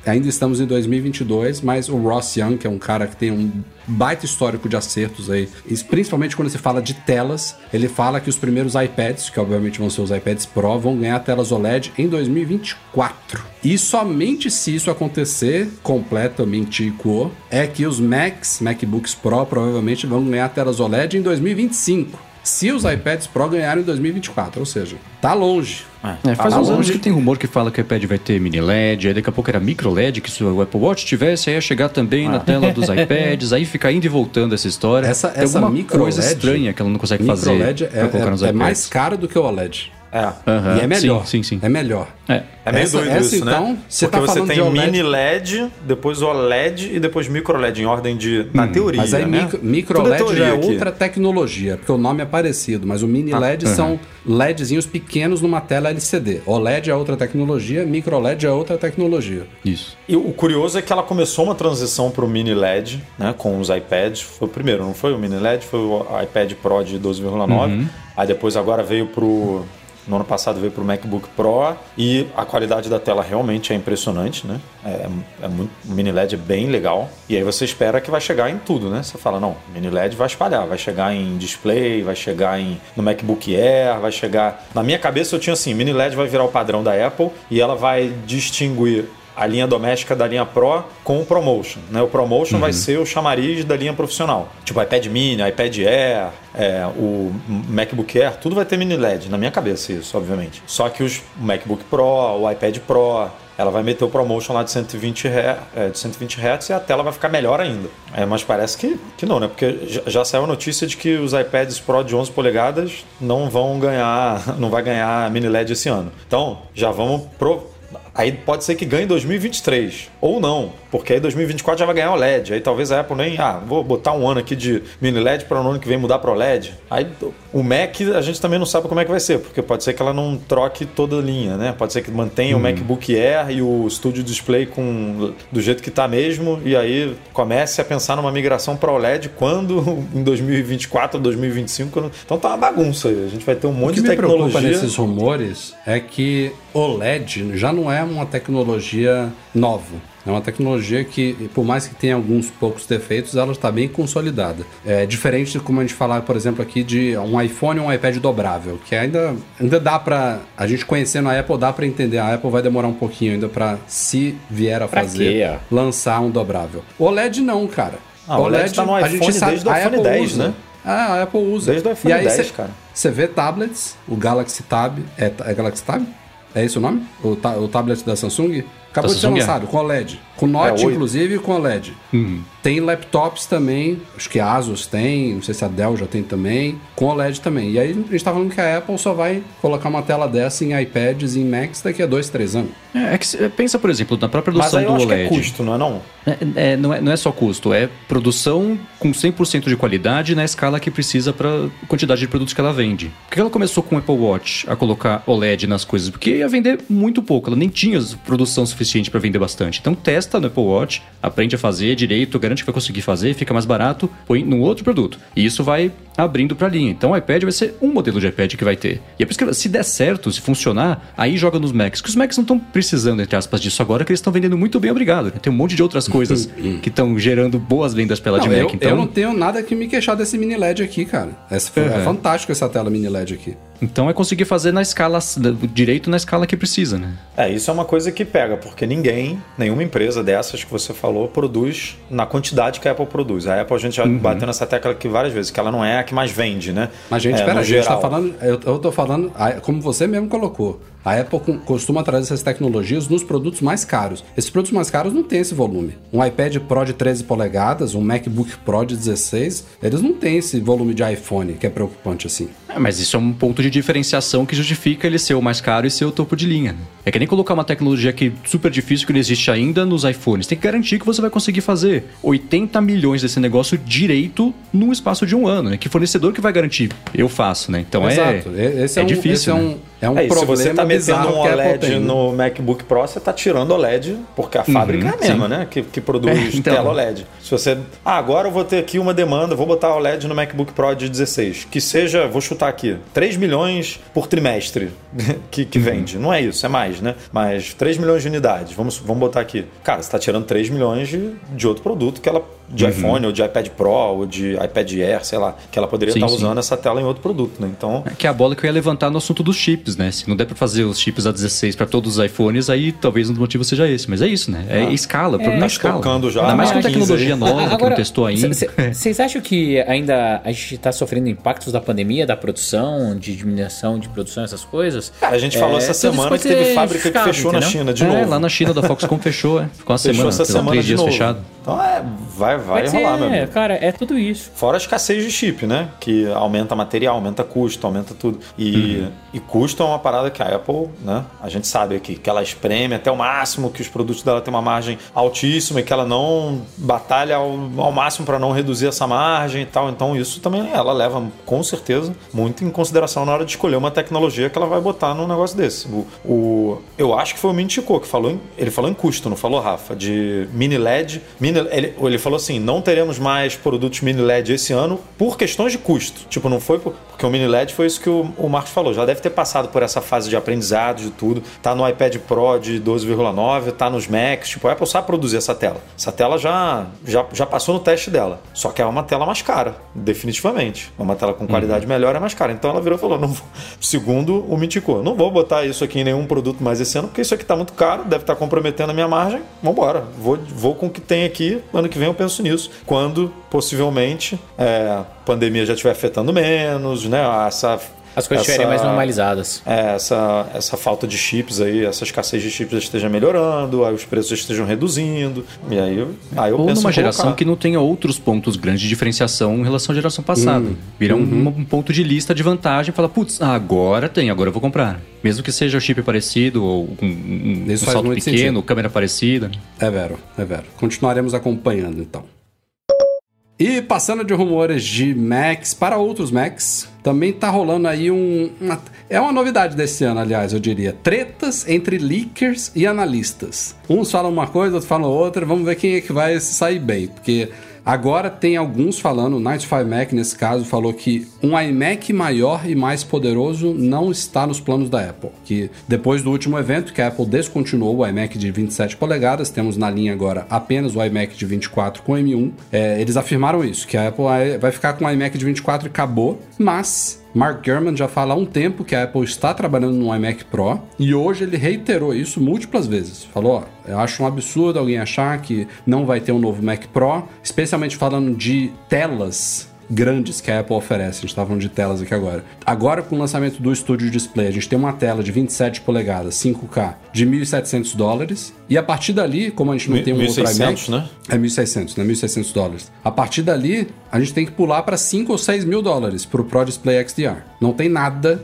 Ainda estamos em 2022, mas o Ross Young, que é um cara que tem um baita histórico de acertos aí, principalmente quando se fala de telas, ele fala que os primeiros iPads, que obviamente vão ser os iPads Pro, vão ganhar telas OLED em 2024. E somente se isso acontecer, completamente equal, é que os Macs, MacBooks Pro, provavelmente vão ganhar telas OLED em 2025. Se os iPads Pro ganharem em 2024, ou seja, tá longe. É, faz Tá uns anos longe. que tem rumor que fala que o iPad vai ter mini LED, aí daqui a pouco era micro LED, que se o Apple Watch tivesse, aí ia chegar também na tela dos iPads, aí fica indo e voltando essa história. Essa, tem essa micro coisa LED, estranha que ela não consegue micro fazer LED é, pra colocar nos é, é mais caro do que o OLED. É. Aham, e é melhor. Sim, sim, sim. É melhor. É. É meio Essa- doido essa, isso, né? então, você Porque tá você tem mini LED, depois OLED e depois micro LED em ordem de. Na teoria. Mas aí né? micro, micro Tudo LED já teoria é aqui. outra tecnologia, porque o nome é parecido, mas o mini LED são LEDzinhos pequenos numa tela LCD. OLED é outra tecnologia, micro LED é outra tecnologia. Isso. E o curioso é que ela começou uma transição para o mini LED, né, com os iPads. Foi o primeiro, não foi o mini LED, foi o iPad Pro de 12,9. Aí depois agora veio pro no ano passado veio para o MacBook Pro e a qualidade da tela realmente é impressionante, né? É, é muito, o mini LED é bem legal. E aí você espera que vai chegar em tudo, né? Você fala, não, mini LED vai espalhar, vai chegar em display, vai chegar em, no MacBook Air, vai chegar. Na minha cabeça eu tinha assim, mini LED vai virar o padrão da Apple e ela vai distinguir a linha doméstica da linha Pro com o ProMotion. Né? O ProMotion vai ser o chamariz da linha profissional. Tipo iPad Mini, iPad Air, é, o MacBook Air, tudo vai ter mini LED. Na minha cabeça isso, obviamente. Só que os MacBook Pro, o iPad Pro, ela vai meter o ProMotion lá de 120 Hz, é, de 120 Hz e a tela vai ficar melhor ainda. É, mas parece que, que não, né? Porque já, já saiu a notícia de que os iPads Pro de 11 polegadas não vão ganhar, não vai ganhar mini LED esse ano. Então, já vamos pro Aí pode ser que ganhe em 2023. Ou não, porque aí 2024 já vai ganhar o LED. Aí talvez a Apple nem. Ah, vou botar um ano aqui de mini LED para o ano que vem mudar para o LED. Aí o Mac a gente também não sabe como é que vai ser, porque pode ser que ela não troque toda a linha, né? Pode ser que mantenha o MacBook Air e o Studio Display com, do jeito que tá mesmo, e aí comece a pensar numa migração para o LED quando em 2024 ou 2025. quando- Então tá uma bagunça aí. A gente vai ter um O monte que de me preocupa tecnologia. nesses rumores é que OLED já não é uma tecnologia nova. É uma tecnologia que, por mais que tenha alguns poucos defeitos, ela está bem consolidada. É diferente de como a gente falar, por exemplo, aqui de um iPhone ou um iPad dobrável, que ainda, ainda dá pra. A gente conhecendo a Apple, dá pra entender. A Apple vai demorar um pouquinho ainda pra, se vier a Pra fazer, quê, lançar um dobrável. O OLED não, cara. Ah, o OLED tá no a iPhone gente sabe, desde o a iPhone Apple 10, usa. né? Ah, a Apple usa. Desde o iPhone e aí 10, cê- cara. Você vê tablets, o Galaxy Tab. É, é Galaxy Tab? É esse o nome? O, ta- o tablet da Samsung? Acabou de ser é. lançado, com OLED. Com Note, É, inclusive, e com OLED. Tem laptops também, acho que a Asus tem, não sei se a Dell já tem também, com OLED também. E aí a gente tá falando que a Apple só vai colocar uma tela dessa em iPads e em Macs daqui a dois, três anos. É, é que cê- pensa, por exemplo, na própria Mas produção aí eu do acho que OLED. é custo, não é não? É, é, não, é, não é só custo, é produção com 100% de qualidade na escala que precisa para a quantidade de produtos que ela vende. Por que ela começou com o Apple Watch a colocar OLED nas coisas? Porque ia vender muito pouco, ela nem tinha produção suficiente para vender bastante. Então testa no Apple Watch, aprende a fazer direito, garante que vai conseguir fazer, fica mais barato, põe num outro produto. E isso vai abrindo para a linha. Então o iPad vai ser um modelo de iPad que vai ter. E é por isso que se der certo, se funcionar, aí joga nos Macs. Que os Macs não estão precisando, entre aspas, disso agora, que eles estão vendendo muito bem, obrigado. Tem um monte de outras coisas que estão gerando boas vendas pela de Não, Mac. eu, então, eu não tenho nada que me queixar desse mini LED aqui, cara. Essa foi, É Uhum. fantástico essa tela mini LED aqui. então é conseguir fazer na escala, direito na escala que precisa, né? É, isso é uma coisa que pega, porque ninguém, nenhuma empresa dessas que você falou, produz na quantidade que a Apple produz. A Apple a gente já Uhum. bateu nessa tecla aqui várias vezes, que ela não é a que mais vende, né? Mas, gente, é, pera, a gente tá geral. falando. Eu, eu tô falando, ah, como você mesmo colocou. A Apple costuma trazer essas tecnologias nos produtos mais caros. Esses produtos mais caros não têm esse volume. Um iPad Pro de 13 polegadas, um MacBook Pro de 16, eles não têm esse volume de iPhone, que é preocupante assim. É, mas isso é um ponto de diferenciação que justifica ele ser o mais caro e ser o topo de linha. É que nem colocar uma tecnologia que é super difícil que não existe ainda nos iPhones. Tem que garantir que você vai conseguir fazer 80 milhões desse negócio direito num espaço de um ano. Né? Que fornecedor que vai garantir? Eu faço, né? Então Exato. é, Esse é, é um, difícil. esse é né? um, é um É, e se problema você tá metendo um Apple OLED no MacBook Pro, você tá tirando OLED, porque a fábrica é a mesma, né? Que, que produz É, então. tela OLED. Se você. Ah, agora eu vou ter aqui uma demanda, vou botar OLED no MacBook Pro de 16. Que seja, vou chutar aqui, 3 milhões por trimestre que, que vende. Não é isso, é mais, né? Mas 3 milhões de unidades. Vamos, vamos botar aqui. Cara, você tá tirando 3 milhões de, de outro produto que ela. De iPhone, ou de iPad Pro, ou de iPad Air, sei lá, que ela poderia Sim, estar sim. usando essa tela em outro produto, né? Então, É que é a bola que eu ia levantar no assunto dos chips, né? Se não der pra fazer os chips A16 pra todos os iPhones, aí talvez um dos motivos seja esse. Mas é isso, né? É Ah. escala, o problema é Tá escala. tocando já Ainda mais na com 15 tecnologia aí. nova, que não testou ainda. Vocês acham que ainda a gente tá sofrendo impactos da pandemia, da produção, de diminuição de produção, essas coisas? a gente falou É, essa tudo isso semana que teve fábrica que fechou na entendeu? China de é, novo. lá na China da Foxconn fechou, é. Ficou uma Fechou semana, essa semana três de dias novo. fechado. Então é, vai, vai Pode ser, rolar, meu amigo. cara, é tudo isso. Fora a escassez de chip, né? Que aumenta material, aumenta custo, aumenta tudo. E, Uhum. e custo é uma parada que a Apple, né? A gente sabe aqui que ela espreme até o máximo, que os produtos dela têm uma margem altíssima e que ela não batalha ao, ao máximo para não reduzir essa margem e tal. Então isso também ela leva com certeza muito em consideração na hora de escolher uma tecnologia que ela vai botar num negócio desse. O, o- eu acho que foi o Mintico que falou, em- ele falou em custo, não falou, Rafa, de mini LED. Mini, ele, ele falou assim: não teremos mais produtos mini LED esse ano por questões de custo. Tipo, não foi por, porque o mini LED foi isso que o, o Marcos falou. Já deve ter passado por essa fase de aprendizado de tudo. Tá no iPad Pro de 12,9, tá nos Macs. Tipo, a Apple sabe produzir essa tela. Essa tela já, já, já passou no teste dela. Só que é uma tela mais cara, definitivamente. É uma tela com qualidade melhor, é mais cara. Então ela virou e falou: não segundo o Miticô, não vou botar isso aqui em nenhum produto mais esse ano, porque isso aqui tá muito caro, deve estar comprometendo a minha margem. Vambora, vou, vou com o que tem aqui. Ano que vem eu penso nisso. Quando possivelmente é, a pandemia já estiver afetando menos, né? Essa. As coisas estiverem mais normalizadas. é, essa, essa falta de chips aí, essa escassez de chips esteja melhorando, aí os preços estejam reduzindo. E aí, eu- aí eu Ou penso numa geração colocar. que não tenha outros pontos grandes de diferenciação em relação à geração passada. Vira um, um ponto de lista de vantagem e fala, putz, agora tem, agora eu vou comprar. Mesmo que seja o chip parecido, ou um, um, um faz salto pequeno, sentido. câmera parecida. É vero, é vero. Continuaremos acompanhando então. E passando de rumores de Macs para outros Macs, também tá rolando aí um. uma- é uma novidade desse ano, aliás, eu diria. Tretas entre leakers e analistas. Uns falam uma coisa, outros falam outra. Vamos ver quem é que vai sair bem. Porque agora tem alguns falando, o 95 Mac nesse caso falou que um iMac maior e mais poderoso não está nos planos da Apple. Que depois do último evento, que a Apple descontinuou o iMac de 27 polegadas, temos na linha agora apenas o iMac de 24 com M1. É, eles afirmaram isso, que a Apple vai ficar com o iMac de 24 e acabou, mas Mark Gurman já fala há um tempo que a Apple está trabalhando no iMac Pro e hoje ele reiterou isso múltiplas vezes. Falou: eu acho um absurdo alguém achar que não vai ter um novo Mac Pro, especialmente falando de telas grandes que a Apple oferece. A gente tá falando de telas aqui agora. Agora, com o lançamento do Studio Display, a gente tem uma tela de 27 polegadas, 5K, de 1.700 dólares. E a partir dali, como a gente não tem um outro 1.600, iMac... né? É 1.600, né? 1.600 dólares. A partir dali, a gente tem que pular para 5 ou 6 mil dólares pro Pro Display XDR. Não tem nada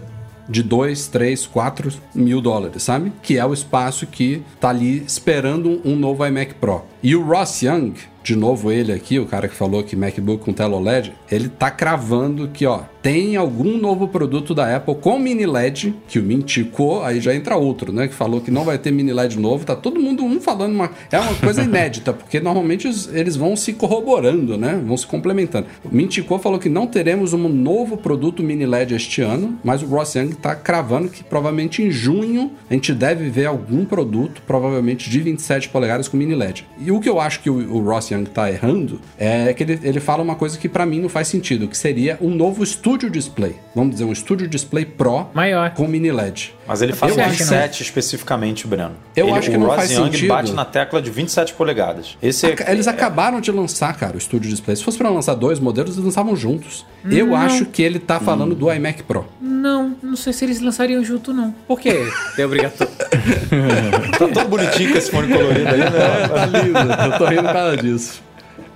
de 2, 3, 4 mil dólares, sabe? Que é o espaço que tá ali esperando um novo iMac Pro. E o Ross Young, de novo ele aqui, o cara que falou que MacBook com tela OLED, ele tá cravando que, ó, tem algum novo produto da Apple com mini LED, que o Mintico, aí já entra outro, né, que falou que não vai ter mini LED novo, tá todo mundo um falando uma, é uma coisa inédita, porque normalmente eles vão se corroborando, né, vão se complementando. O Mintico falou que não teremos um novo produto mini LED este ano, mas o Ross Young tá cravando que provavelmente em junho a gente deve ver algum produto, provavelmente de 27 polegadas com mini LED. E o que eu acho que o, o Ross Young tá errando é que ele, ele fala uma coisa que pra mim não faz sentido, que seria um novo Studio Display. Vamos dizer, um Studio Display Pro Maior. com mini LED. Mas ele Eu um acho que 27 especificamente, Breno. Eu Ele- acho que o não Ross faz Young sentido. bate na tecla de 27 polegadas. Esse é, Aca- Eles acabaram de lançar, cara, o Studio Display. Se fosse pra lançar dois modelos, eles lançavam juntos. Eu acho que ele tá falando do iMac Pro. não. Não sei se eles lançariam junto, não. Por quê? É obrigatório. Tá todo bonitinho com esse fone colorido aí, né? Tá lindo. Eu tô rindo por causa disso.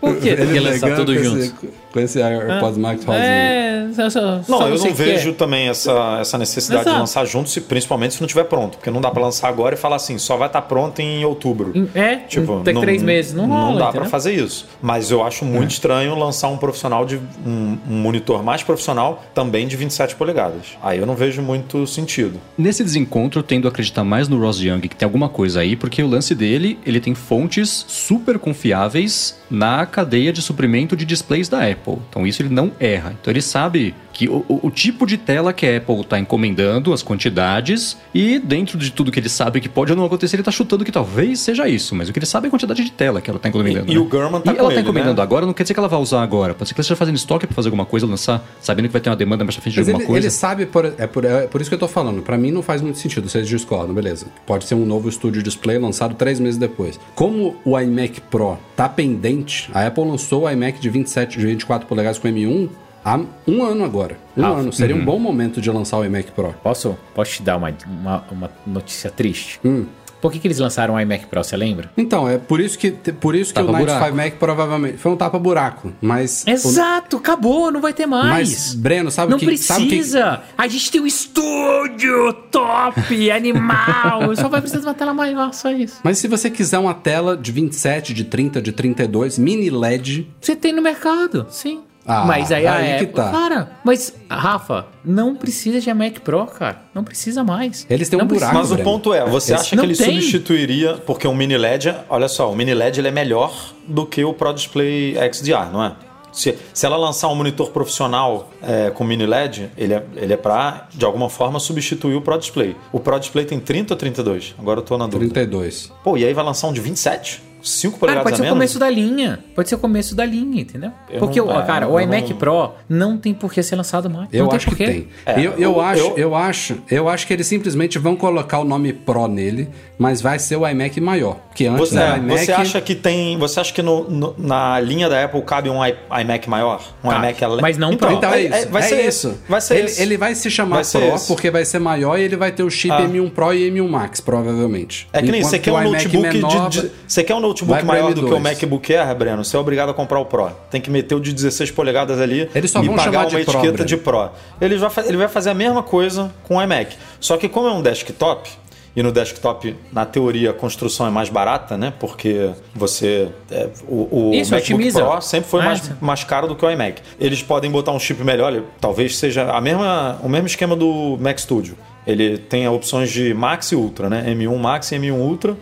Por quê? Tem que lançar tudo junto. esse- Com esse AirPods Max rosinha. É, só, só, Não, só eu não vejo quer. também essa, essa necessidade de lançar junto, se- principalmente se não estiver pronto. Porque não dá pra lançar agora e falar assim, só vai estar pronto em outubro. É, Tipo, tem três meses. Não rola, dá pra entendeu? fazer isso. Mas eu acho muito estranho lançar um profissional de um, um monitor mais profissional também de 27 polegadas. Aí eu não vejo muito sentido. Nesse desencontro, eu tendo a acreditar mais no Ross Young, que tem alguma coisa aí, porque o lance dele, ele tem fontes super confiáveis na cadeia de suprimento de displays da Apple. Então isso ele não erra. Então ele sabe que o, o- tipo de tela que a Apple está encomendando, as quantidades, e dentro de tudo que ele sabe que pode ou não acontecer, ele está chutando que talvez seja isso. Mas o que ele sabe é a quantidade de tela que ela está encomendando. E- e né? o Gurman tá E com ela tá ele, encomendando né? agora, não quer dizer que ela vai usar agora. Pode ser que ela esteja fazendo estoque para fazer alguma coisa, lançar, sabendo que vai ter uma demanda mais pra frente de Mas alguma ele, coisa. ele sabe, por, é, por, é por isso que eu tô falando. Pra mim não faz muito sentido, vocês discordam, beleza. Pode ser um novo estúdio display lançado três meses depois. Como o iMac Pro tá pendente, a Apple lançou o iMac de 27, de 24 polegadas com M1 há um ano agora. Um Ah, ano. Seria um bom momento de lançar o iMac Pro. Posso, posso te dar uma, uma, uma notícia triste? Hum. Por que, que eles lançaram o iMac Pro, você lembra? Então, é por isso que, por isso que o Night Tapa-buraco. 5 Mac provavelmente foi um tapa-buraco. Mas. o- Exato, acabou, não vai ter mais. Mas, Breno, sabe não o que. Sabe o que precisa. A gente tem um estúdio top, animal. Só vai precisar de uma tela maior, só isso. mas se você quiser uma tela de 27, de 30, de 32, mini LED, Você tem no mercado, sim. Ah, mas aí a aí que Apple, tá. Cara, mas, Rafa, não precisa de Mac Pro, cara. Não precisa mais. Eles têm um Não buraco, precisa. Mas o ponto é, você Esse- acha que ele tem. substituiria, porque o mini LED, olha só, o mini LED ele é melhor do que o Pro Display XDR, não é? Se, se ela lançar um monitor profissional é, com mini LED, ele é, ele é para, de alguma forma, substituir o Pro Display. O Pro Display tem 30 ou 32? Agora eu tô na dúvida. 32. Pô, e aí vai lançar um de 27? 5 Cara, polegadas pode a ser o começo da linha. Pode ser o começo da linha, entendeu? Eu Porque, não- ó, é, cara, o não- iMac Pro não tem por que ser lançado mais. Eu não acho que tem. É, eu, eu, eu- acho, eu- eu... acho, eu acho que eles simplesmente vão colocar o nome Pro nele, mas vai ser o iMac maior. Porque antes Você, era iMac. você acha que tem. Você acha que no- no- na linha da Apple cabe um i- iMac maior? Um iMac ale- mas não então, Pro. Então é isso. vai é ser isso. Vai ser ele, esse. ele vai se chamar Pro esse. porque vai ser maior e ele vai ter o chip Ah. M1 Pro e M1 Max, provavelmente. É que nem você quer um notebook menor de, de- Você quer um vai notebook pro maior do que o M2. MacBook Air, Breno? Você é obrigado a comprar o Pro. Tem que meter o de 16 polegadas ali Eles só e vão pagar uma de Pro, etiqueta Breno. de Pro. Ele vai, fa- ele vai fazer a mesma coisa com o iMac. Só que como é um desktop, e no desktop, na teoria, a construção é mais barata, né? Porque você. é, o o Isso, MacBook otimiza. Pro sempre foi É, mais, sim. mais caro do que o iMac. Eles podem botar um chip melhor, ele- talvez seja a mesma, o mesmo esquema do Mac Studio. Ele tem opções de Max e Ultra, né? M1 Max e M1 Ultra.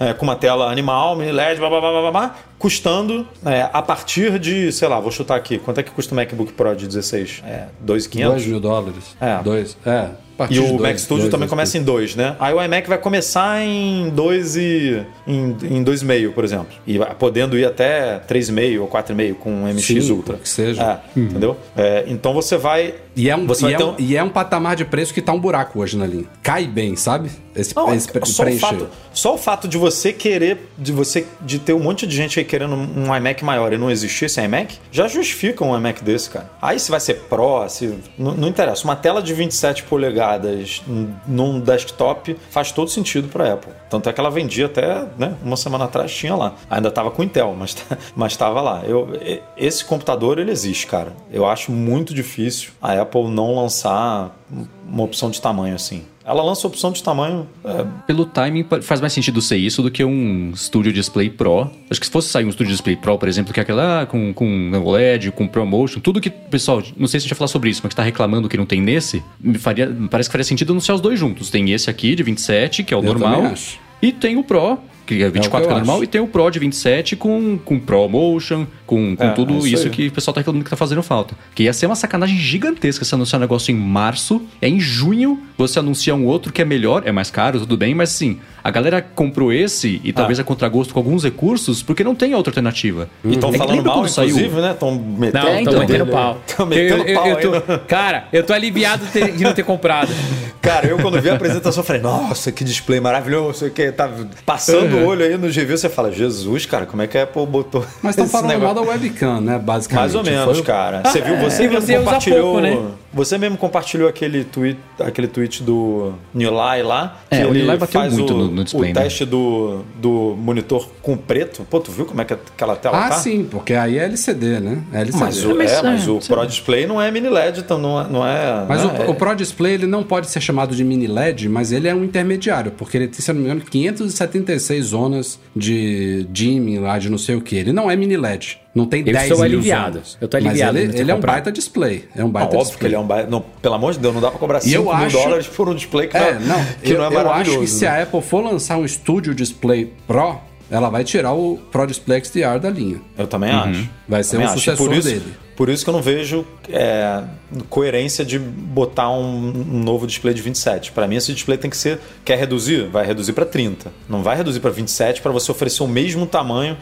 É, com uma tela animal, mini LED, blá, blá, blá, blá, blá, custando é, a partir de, sei lá, vou chutar aqui, quanto é que custa o MacBook Pro de 16? É, 2.500? 2 mil dólares. É. Dois. É. partir E o dois, Mac Studio dois, também dois, começa em 2, né? Aí o iMac vai começar em 2 e em, em 2,5, por exemplo. E podendo ir até 3,5 ou 4,5 com o MX Cinco, Ultra. que seja. É, Entendeu? É, então você vai. E é, um, e, é ter um, e é um patamar de preço que tá um buraco hoje na linha. Cai bem, sabe? Esse, Não, esse só, o preencher. fato, só o fato de você querer, de você de ter um monte de gente aí querendo um iMac maior e não existir esse iMac, já justifica um iMac desse, cara. Aí se vai ser Pro, se. Não, não interessa. Uma tela de 27 polegadas n- num desktop faz todo sentido pra Apple. Tanto é que ela vendia até, né, uma semana atrás tinha lá. Ainda tava com Intel, mas, tá- mas lá. Eu, esse computador, ele existe, cara. Eu acho muito difícil a Apple não lançar uma opção de tamanho assim. Ela lança opção de tamanho. é, Pelo timing, faz mais sentido ser isso do que um Studio Display Pro. Acho que se fosse sair um Studio Display Pro, por exemplo, que é aquela ah, com, com OLED, com ProMotion, tudo que, pessoal, não sei se a gente vai falar sobre isso, mas que tá reclamando que não tem nesse, me faria, parece que faria sentido anunciar os dois juntos. Tem esse aqui de 27, que é o Eu normal, e tem o Pro, que é 24 que é normal, acho. e tem o Pro de 27 com, com ProMotion, com, com É, tudo é isso isso que o pessoal tá reclamando que tá fazendo falta. Que ia ser uma sacanagem gigantesca se anunciar um negócio em março, é em junho você anuncia um outro que é melhor, é mais caro, tudo bem, mas assim, a galera comprou esse e talvez Ah. a contragosto com alguns recursos, porque não tem outra alternativa. E estão É falando mal, saiu- inclusive, né? Estão metendo Não, É, tô então, metendo dele- pau. Tão metendo Eu- eu- pau eu tô- no- Cara, eu tô aliviado ter- de não ter comprado. Cara, eu quando vi a apresentação falei, nossa, que display maravilhoso, sei o que, tá passando no olho aí nos reviews, você fala, Jesus, cara, como é que a Apple botou Mas estão falando negócio?" mal da webcam, né? Basicamente. Mais ou menos, Foi- cara. Você viu, você E mesmo você compartilhou. pouco, né? Você mesmo compartilhou aquele tweet, aquele tweet do Nilay lá. que É, o Nilay bateu faz muito o, no- no display, O né? teste do, do monitor com preto. Pô, tu viu como é que aquela tela Ah, tá? sim, porque aí é LCD, né? É LCD. Mas, o, é, mas é, o Pro Display não é mini LED, então não é. Não é Mas né? o, o Pro Display ele não pode ser chamado de mini LED, mas ele é um intermediário, porque ele tem, se eu não me engano, 576 zonas de dimming lá, de não sei o que. Ele não é mini LED. Não tem Eu 10 estou mil aliviado. zonas. Eu tô aliviado Mas ele, ele é um baita display. É um baita óbvio display. que ele é um ba... não, Pelo amor de Deus, não dá pra cobrar 5 eu mil acho- dólares por um display que, É, não, não, que eu, não é eu maravilhoso. acho que se né? a Apple for lançar um Studio Display Pro, ela vai tirar o Pro Display XDR da linha. Eu também acho. Uhum. Vai ser Também um acho. sucessor por isso, dele. Por isso que eu não vejo é, coerência de botar um, um novo display de 27. Para mim, esse display tem que ser. Quer reduzir? Vai reduzir para 30. Não vai reduzir para 27 para você oferecer o mesmo tamanho.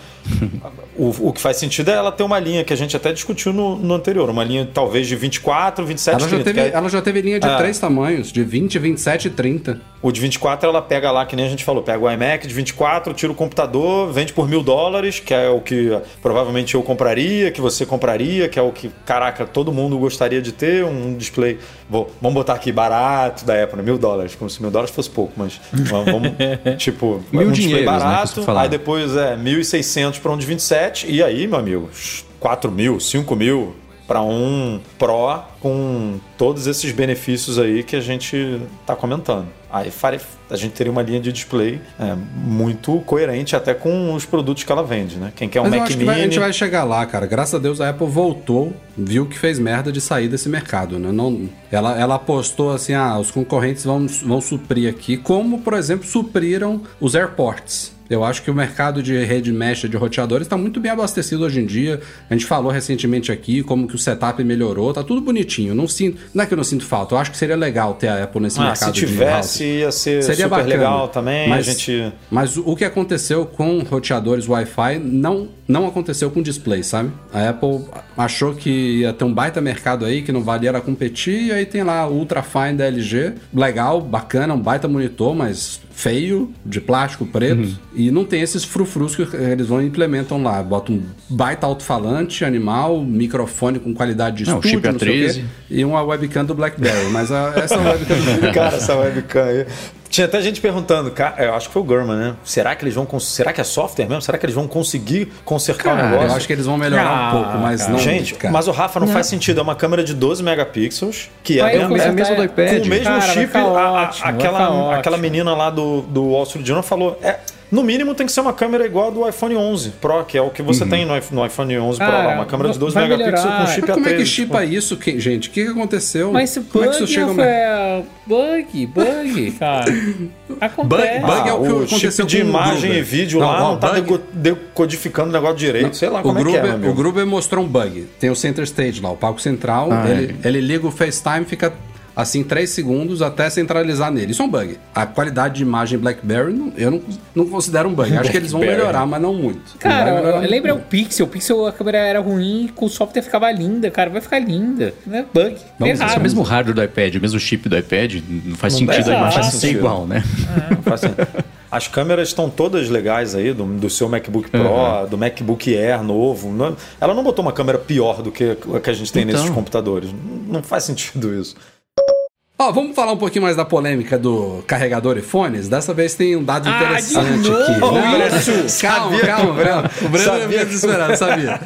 o, o que faz sentido é ela ter uma linha que a gente até discutiu no, no anterior. Uma linha talvez de 24, 27, Ela já, 30. teve, que é- ela já teve linha de Ah. três tamanhos, de 20, 27 e 30. O de 24 ela pega lá, que nem a gente falou, pega o iMac de 24, tira o computador, vende por mil dólares, que é o que eh, provavelmente eu compraria, que você compraria, que é o que, caraca, todo mundo gostaria de ter, um display. Vou, vamos botar aqui barato da Apple, né? mil dólares, como se mil dólares fosse pouco, mas vamos, tipo, Mil um display né, barato, falar. aí depois é 1.600 para um de 27, e aí, meu amigo, 4 mil, 5 mil para um Pro com todos esses benefícios aí que a gente está comentando. Aí fare- a gente teria uma linha de display é, muito coerente até com os produtos que ela vende, né? Quem quer um Mas Mac acho que Mini... vai- a gente vai chegar lá, cara. Graças a Deus a Apple voltou, viu que fez merda de sair desse mercado, né? Não, ela, ela apostou assim, ah, os concorrentes vão, vão suprir aqui, como, por exemplo, supriram os airports. Eu acho que o mercado de rede mesh de roteadores está muito bem abastecido hoje em dia. A gente falou recentemente aqui como que o setup melhorou, tá tudo bonitinho. Não sinto, não é que eu não sinto falta, eu acho que seria legal ter a Apple nesse Ah, mercado se tivesse, ia ser Seria super bacana. legal também. Mas, gente... mas o que aconteceu com roteadores Wi-Fi não, não aconteceu com display, sabe? A Apple achou que ia ter um baita mercado aí, que não valia era competir, e aí tem lá o Ultra Fine da LG, legal, bacana, um baita monitor, mas feio, de plástico preto, Uhum. e não tem esses frufrus que eles vão e implementam lá. Bota um baita alto-falante, animal, microfone com qualidade de Não, estúdio, chip não sei o quê, A13. e uma webcam do BlackBerry, mas a- essa webcam Cara, essa webcam aí. Tinha até gente perguntando, cara, eu acho que foi o Gurman, né? Será que eles vão cons- será que é software mesmo? Será que eles vão conseguir consertar o Cara, negócio? eu acho que eles vão melhorar Ah, um pouco, mas cara. não Gente, cara. mas o Rafa não, faz sentido. É uma câmera de 12 megapixels, que é, mesma- é mesma do iPad. com o mesmo chip. ficar a- a- ótimo, aquela, aquela ótimo. menina lá do, do Wall Street Journal falou: é, no mínimo tem que ser uma câmera igual a do iPhone 11 Pro, que é o que você tem no, iPhone- no iPhone 11 Pro, Cara, lá, uma câmera de 12 vai megapixels com chip Mas como é que A13. chipa isso, que- gente? O que, que aconteceu? Mas esse como é que isso bug, chega bug, bug, cara. Acontece. Bug- bug é o que o aconteceu chip de com o imagem Gruber. e vídeo Não, lá ó, não tá bug- deco- decodificando o negócio direito. Sei lá o como Gruber, é que é, o Gruber mostrou um bug. Tem o center stage lá, o palco central. Ah, ele, ele liga o FaceTime, fica assim 3 segundos até centralizar nele. Isso é um bug. A qualidade de imagem BlackBerry, não- eu não, não considero um bug. Acho que eles vão BlackBerry. melhorar, mas não muito. Cara, lembra o. Pixel? O Pixel, a câmera era ruim e com o software ficava linda, cara. Vai ficar linda. Não é bug. Não, é é o mesmo hardware do iPad, o mesmo chip do iPad, não faz Não sentido a imagem ser sentido. igual, né? Não faz sentido. As câmeras estão todas legais aí, do, do seu MacBook Pro, do MacBook Air novo. Não- ela não botou uma câmera pior do que a que a gente tem Então. nesses computadores. Não faz sentido isso. Ó, vamos falar um pouquinho mais da polêmica do carregador e fones? Dessa vez tem um dado Ah, interessante aqui. Não, calma, calma, calma. O Breno sabia é meio desesperado, sabia?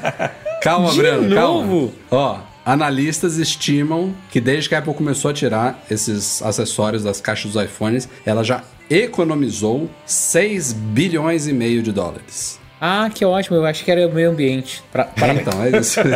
Calma, De Breno, novo? calma. Ó, analistas estimam que desde que a Apple começou a tirar esses acessórios das caixas dos iPhones, ela já economizou 6 bilhões e meio de dólares. Ah, que ótimo. Eu acho que era o meio ambiente. Pra, parabéns. Então, é isso.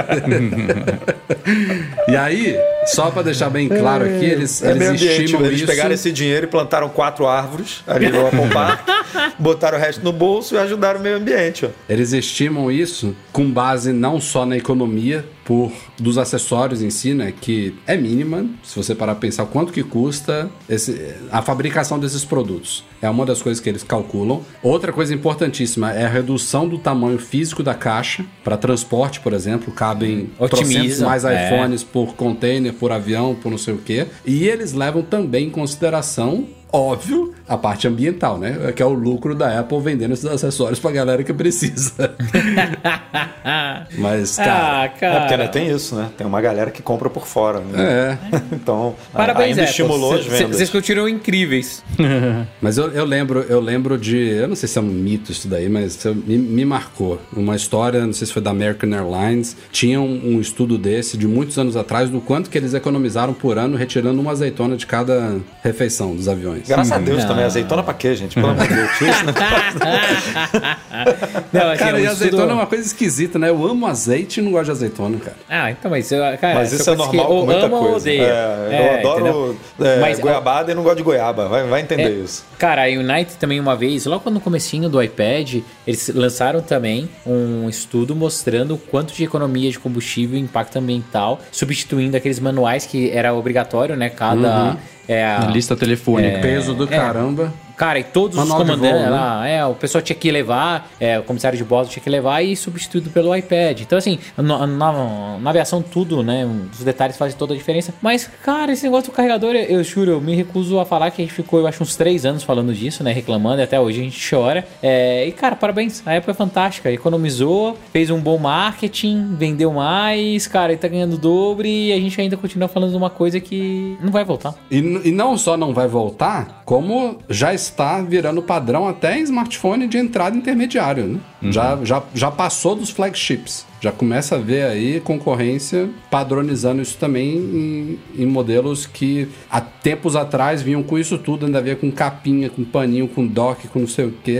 e aí, só pra deixar bem claro aqui, eles, É eles ambiente. estimam Eles isso... pegaram esse dinheiro e plantaram quatro árvores ali no Apple Park, botaram o resto no bolso e ajudaram o meio ambiente. Ó. Eles estimam isso com base não só na economia por dos acessórios em si, né, que é mínima, se você parar pra pensar quanto que custa esse, a fabricação desses produtos. É uma das coisas que eles calculam. Outra coisa importantíssima é a redução do tamanho físico da caixa para transporte, por exemplo, cabem Otimiza, mais é. iPhones por container, por avião, por não sei o quê. E eles levam também em consideração óbvio, a parte ambiental, né? Que é o lucro da Apple vendendo esses acessórios pra galera que precisa. Mas, cara. ah, É cara. porque né, tem isso, né? Tem uma galera que compra por fora. Né? É. Então, Parabéns, ainda Apple. estimulou as Cê- cê- vendas. Vocês continuam incríveis. Mas eu, eu lembro, eu lembro de. Eu não sei se é um mito isso daí, mas isso me, me marcou. Uma história, não sei se foi da American Airlines. Tinha um, um estudo desse de muitos anos atrás do quanto que eles economizaram por ano retirando uma azeitona de cada refeição dos aviões. Graças a Deus Não. também. Azeitona pra quê, gente? Pelo amor de Deus. Não, assim, Cara, o e estudo- azeitona é uma coisa esquisita, né? Eu amo azeite e não gosto de azeitona, cara. Ah, então, mas, cara, Mas isso é normal com muita coisa. É, É, eu adoro entendeu? é, Mas, ó, goiabada e não gosto de goiaba. Vai, vai entender É, isso. Cara, a Unite também uma vez, logo no comecinho do iPad, eles lançaram também um estudo mostrando o quanto de economia de combustível e impacto ambiental, substituindo aqueles manuais que era obrigatório, né? Cada... É, a- Na lista telefônica. Peso do caramba. Cara, e todos Manual os comandantes voo, né? lá, é, o pessoal tinha que levar, é, o comissário de bordo tinha que levar e substituído pelo iPad. Então, assim, na, na- na aviação, tudo, né? Os detalhes fazem toda a diferença. Mas, cara, esse negócio do carregador, eu, eu juro, eu me recuso a falar que a gente ficou, eu acho, uns três anos falando disso, né? Reclamando, e até hoje a gente chora. É, e, cara, parabéns, a Apple é fantástica. Economizou, fez um bom marketing, vendeu mais, cara, e tá ganhando o dobro e a gente ainda continua falando de uma coisa que não vai voltar. E, e não só não vai voltar, como já está virando padrão até em smartphone de entrada intermediário, né? Já, já, já passou dos flagships. Já começa a ver aí concorrência padronizando isso também em, em modelos que há tempos atrás vinham com isso tudo, ainda via com capinha, com paninho, com dock, com não sei o que.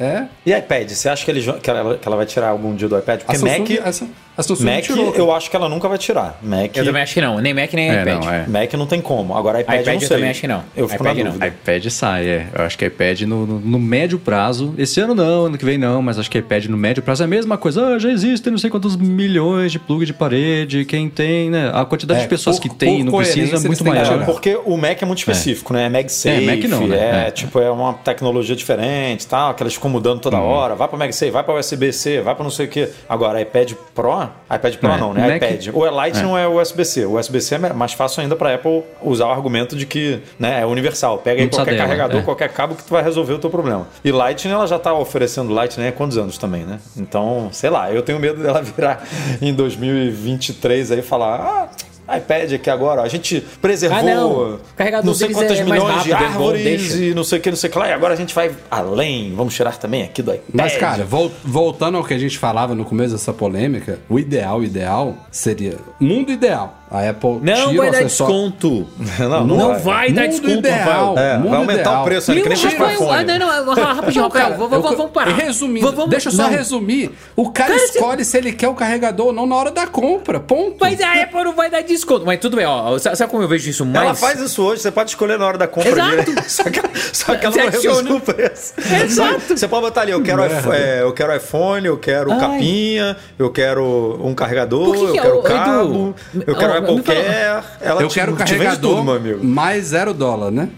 É. E iPad? Você acha que, ele, que, ela, que ela vai tirar algum dia do iPad? Porque Samsung, Mac, essa, a Samsung Mac tirou. eu acho que ela nunca vai tirar. Mac, Eu também acho que não, nem Mac nem É, iPad. não, é. Mac não tem como. Agora iPad, iPad eu eu não sei. também acho que não. Eu fico iPad na não. iPad sai, é. Eu acho que iPad no, no, no médio prazo. Esse ano não, ano que vem não, mas acho que iPad no médio prazo é a mesma coisa. Ah, já existem não sei quantos milhões de plug de parede. Quem tem, né? A quantidade É, de pessoas por- que tem e não precisa é muito maior. Porque o Mac é muito específico, né? É MagSafe, É, Mac não, né? é, É. tipo, é uma tecnologia diferente, tal, que elas ficam mudando toda Uhum. hora. Vai para MagSafe, vai para USB-C, vai para não sei o que. Agora, iPad Pro, iPad Pro É, não, né? Mac- iPad. Ou é Lightning ou é USB-C. O USB-C é mais fácil ainda para Apple usar o argumento de que né, é universal. Pega aí Não qualquer dela, carregador, é. qualquer cabo que tu vai resolver o teu problema. E Lightning, ela já tá oferecendo Lightning há quantos anos também, né? Então, sei lá, eu tenho medo dela virar em 2023 aí e falar... Ah, iPad aqui agora, a gente preservou Ah, não. Carregador não sei quantas é milhões de é bom, árvores e não sei o que, não sei o que lá. E agora a gente vai além, vamos tirar também aqui do iPad. Mas, cara, vol- voltando ao que a gente falava no começo dessa polêmica, o ideal, o ideal seria. Mundo ideal. A Apple Não tira vai o dar desconto. Não, Não, vai. vai dar desconto, ideal. Rafael. É, vai aumentar ideal. o preço, né? Que nem Rafael, ah, não, não, rapidinho, Não, Rafael, vamos, eu- vamos, parar. Resumindo, Vamos- vamos- deixa eu só não. resumir. O cara, Cara, escolhe se ele quer o carregador ou não na hora da compra. Ponto. Mas a Apple não vai dar desconto. Mas tudo bem, ó. Sabe como eu vejo isso mais? Ela faz isso hoje, você pode escolher na hora da compra. Exato. ali. Só que, só que ela Você não reduziu o preço. Exato. Você pode botar ali, eu quero, iPhone, é, eu quero iPhone, eu quero Ai. capinha, eu quero um carregador, que eu quero é, ô, cabo, eu quero Care. Ela eu te- quero te vende carregador tudo, meu amigo. mais zero dólar, né?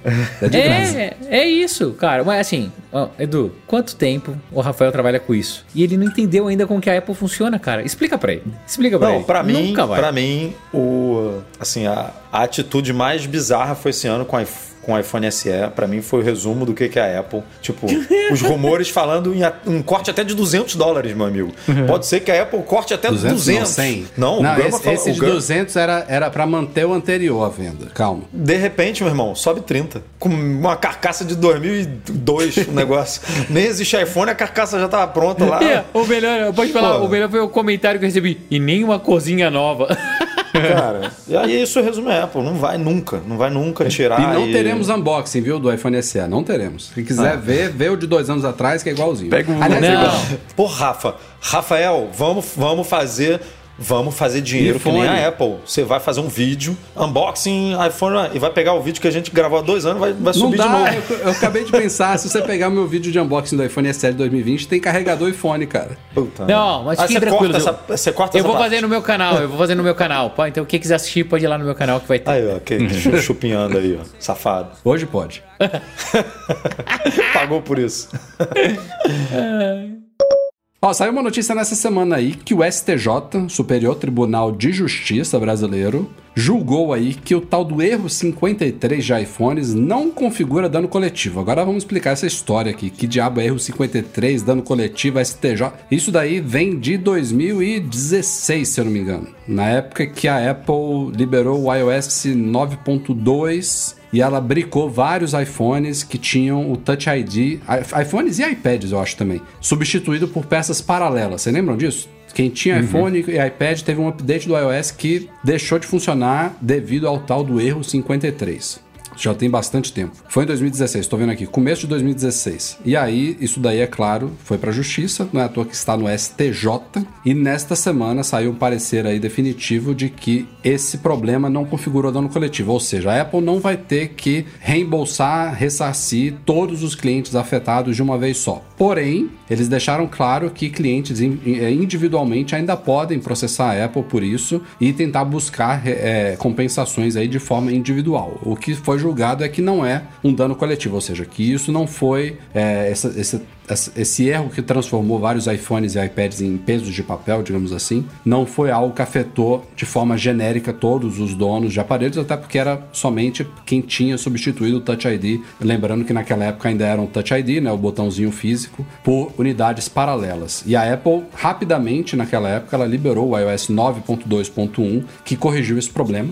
É de graça. É, é isso, cara. Mas assim, ó, Edu, quanto tempo o Rafael trabalha com isso? E ele não entendeu ainda como que a Apple funciona, cara. Explica pra ele. Explica pra Não, ele. pra mim, Nunca vai. pra mim, o, assim, a, a atitude mais bizarra foi esse ano com a com o iPhone SE, pra mim foi o resumo do que que é a Apple. Tipo, os rumores falando em um corte até de 200 dólares, meu amigo. Pode ser que a Apple corte até 200. 200, não, 100. Não, o não Gama esse, fala- esse o de Gama- 200 era, era pra manter o anterior à venda. Calma. De repente, meu irmão, sobe 30. Com uma carcaça de 2002, o negócio. Nem existe iPhone, a carcaça já tava pronta lá. É, o melhor, pode falar, Pô. o melhor foi o comentário que eu recebi. E nem uma corzinha nova. Cara, e aí isso resume a Apple. Não vai nunca, não vai nunca tirar. E não teremos unboxing, viu, do iPhone SE. Não teremos. Quem quiser ver, vê o de dois anos atrás, que é igualzinho. Pega o- Aliás, Não. Pô, Rafa, Rafael, vamos, vamos fazer. Vamos fazer dinheiro que nem iPhone. a Apple. Você vai fazer um vídeo, unboxing, iPhone, e vai pegar o vídeo que a gente gravou há dois anos vai, vai subir de novo. dá, eu, eu acabei de pensar, se você pegar meu vídeo de unboxing do iPhone SE de 2020, tem carregador iPhone, cara. Puta, Não, mas Ah, fique você tranquilo. corta eu- essa, você corta Eu vou parte. fazer no meu canal, eu vou fazer no meu canal. Pô, então quem quiser assistir pode ir lá no meu canal que vai ter. Aí, ó, chupinhando aí, ó. Safado. Hoje pode. Pagou por isso. Ó, saiu uma notícia nessa semana aí que o STJ, Superior Tribunal de Justiça brasileiro, julgou aí que o tal do erro 53 de iPhones não configura dano coletivo. Agora vamos explicar essa história aqui. Que diabo é erro 53, dano coletivo, STJ? Isso daí vem de 2016, se eu não me engano. Na época que a Apple liberou o iOS 9.2 e ela bricou vários iPhones que tinham o Touch ID, iPhones e iPads, eu acho também, substituído por peças paralelas. Vocês lembram disso? Quem tinha iPhone e iPad teve um update do iOS que deixou de funcionar devido ao tal do erro 53. Já tem bastante tempo. Foi em 2016, tô vendo aqui, começo de 2016. E aí, isso daí, é claro, foi pra justiça, não é à toa que está no STJ. E nesta semana saiu um parecer aí definitivo de que esse problema não configurou dano coletivo. Ou seja, a Apple não vai ter que reembolsar, ressarcir todos os clientes afetados de uma vez só. Porém, eles deixaram claro que clientes eh, individualmente ainda podem processar a Apple por isso e tentar buscar eh, compensações aí de forma individual. O que foi julgado é que não é um dano coletivo, ou seja, que isso não foi eh, essa- esse, esse- esse erro que transformou vários iPhones e iPads em pesos de papel, digamos assim, não foi algo que afetou de forma genérica todos os donos de aparelhos, até porque era somente quem tinha substituído o Touch ID. Lembrando que naquela época ainda era um Touch ID, né, o botãozinho físico, por unidades paralelas. E a Apple, rapidamente naquela época, ela liberou o iOS 9.2.1, que corrigiu esse problema.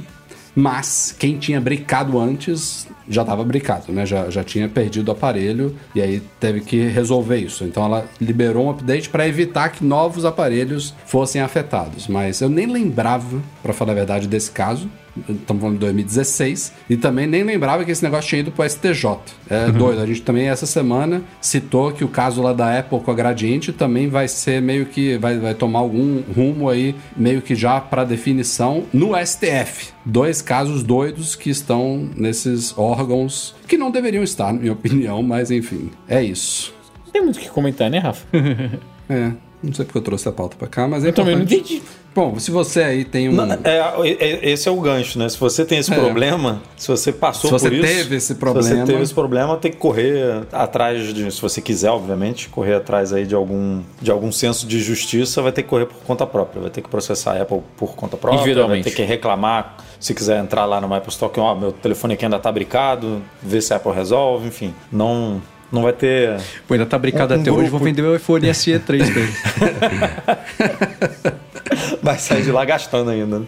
Mas quem tinha bricado antes já estava bricado, né? Já, já tinha perdido o aparelho e aí teve que resolver isso. Então ela liberou um update para evitar que novos aparelhos fossem afetados. Mas eu nem lembrava, para falar a verdade, desse caso. Estamos falando de 2016. E também nem lembrava que esse negócio tinha ido pro STJ. É doido. A gente também, essa semana, citou que o caso lá da Apple com a Gradiente também vai ser meio que. Vai, vai tomar algum rumo aí, meio que já para definição no STF. Dois casos doidos que estão nesses órgãos que não deveriam estar, na minha opinião, mas enfim, é isso. Não tem muito o que comentar, né, Rafa? É. Não sei porque eu trouxe a pauta pra cá, mas é Eu também não entendi. Bom, se você aí tem um. Não, é, é- esse é o gancho, né? Se você tem esse É. problema, se você passou Se você por isso. teve esse Se problema- você teve esse problema, tem que correr atrás de. Se você quiser, obviamente, correr atrás aí de algum, de algum senso de justiça, vai ter que correr por conta própria. Vai ter que processar a Apple por conta própria. Vai Individualmente. ter que reclamar. Se quiser entrar lá no Apple Store, que ó, meu telefone aqui ainda tá bricado, ver se a Apple resolve, enfim. Não. Não vai ter. Pô, ainda tá brincado Um- um até hoje, vou grupo. vender meu iPhone SE 3 pra ele. Vai sair de lá gastando ainda. né?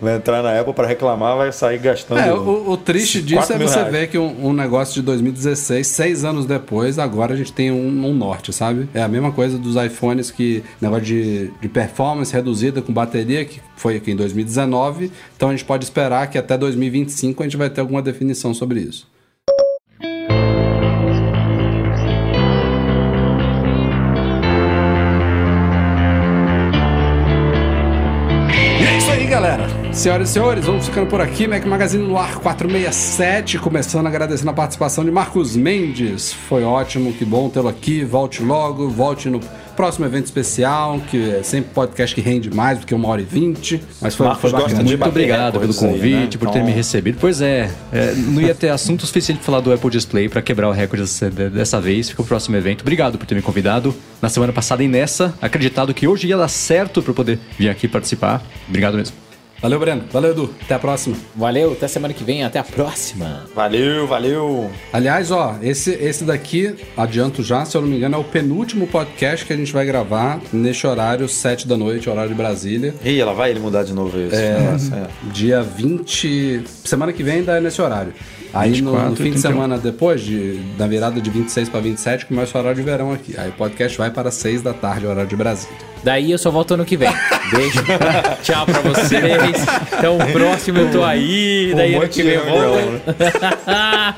Vai entrar na Apple para reclamar, vai sair gastando. É, o, o triste disso é você reais. ver que um, um negócio de 2016, seis anos depois, agora a gente tem um, um norte, sabe? É a mesma coisa dos iPhones que negócio de, de performance reduzida com bateria, que foi aqui em 2019. Então a gente pode esperar que até 2025 a gente vai ter alguma definição sobre isso. Senhoras e senhores, vamos ficando por aqui. Mac Magazine no ar 467. Começando agradecendo a participação de Marcos Mendes. Foi ótimo, que bom tê-lo aqui. Volte logo, volte no próximo evento especial, que é sempre podcast que rende mais do que uma hora e vinte. Mas foi, Marcos foi gosta bacana. de Muito obrigado pelo recordes aí, convite, né? por ter Então- me recebido. Pois é, é, não ia ter assunto suficiente pra falar do Apple Display pra quebrar o recorde dessa, vez. Fica o próximo evento. Obrigado por ter me convidado na semana passada e nessa, acreditado que hoje ia dar certo pra eu poder vir aqui participar. Obrigado mesmo. Valeu, Breno. Valeu, Edu. Até a próxima. Valeu, até semana que vem, até a próxima. Valeu, valeu. Aliás, ó, esse, esse daqui, adianto já, se eu não me engano, é o penúltimo podcast que a gente vai gravar neste horário, 7 da noite, horário de Brasília. Ih, ela vai ele mudar de novo isso. Nossa, é. Dia 20. Semana que vem ainda é nesse horário. Aí no- no, 24, fim de 31. semana depois, de, da virada de 26 para 27, começa o horário de verão aqui. Aí o podcast vai para 6 da tarde, horário de Brasília. Daí eu só volto ano que vem. Beijo. Tchau pra vocês. Então, o próximo eu tô aí. Daí Um ano monte que vem eu volto. ano,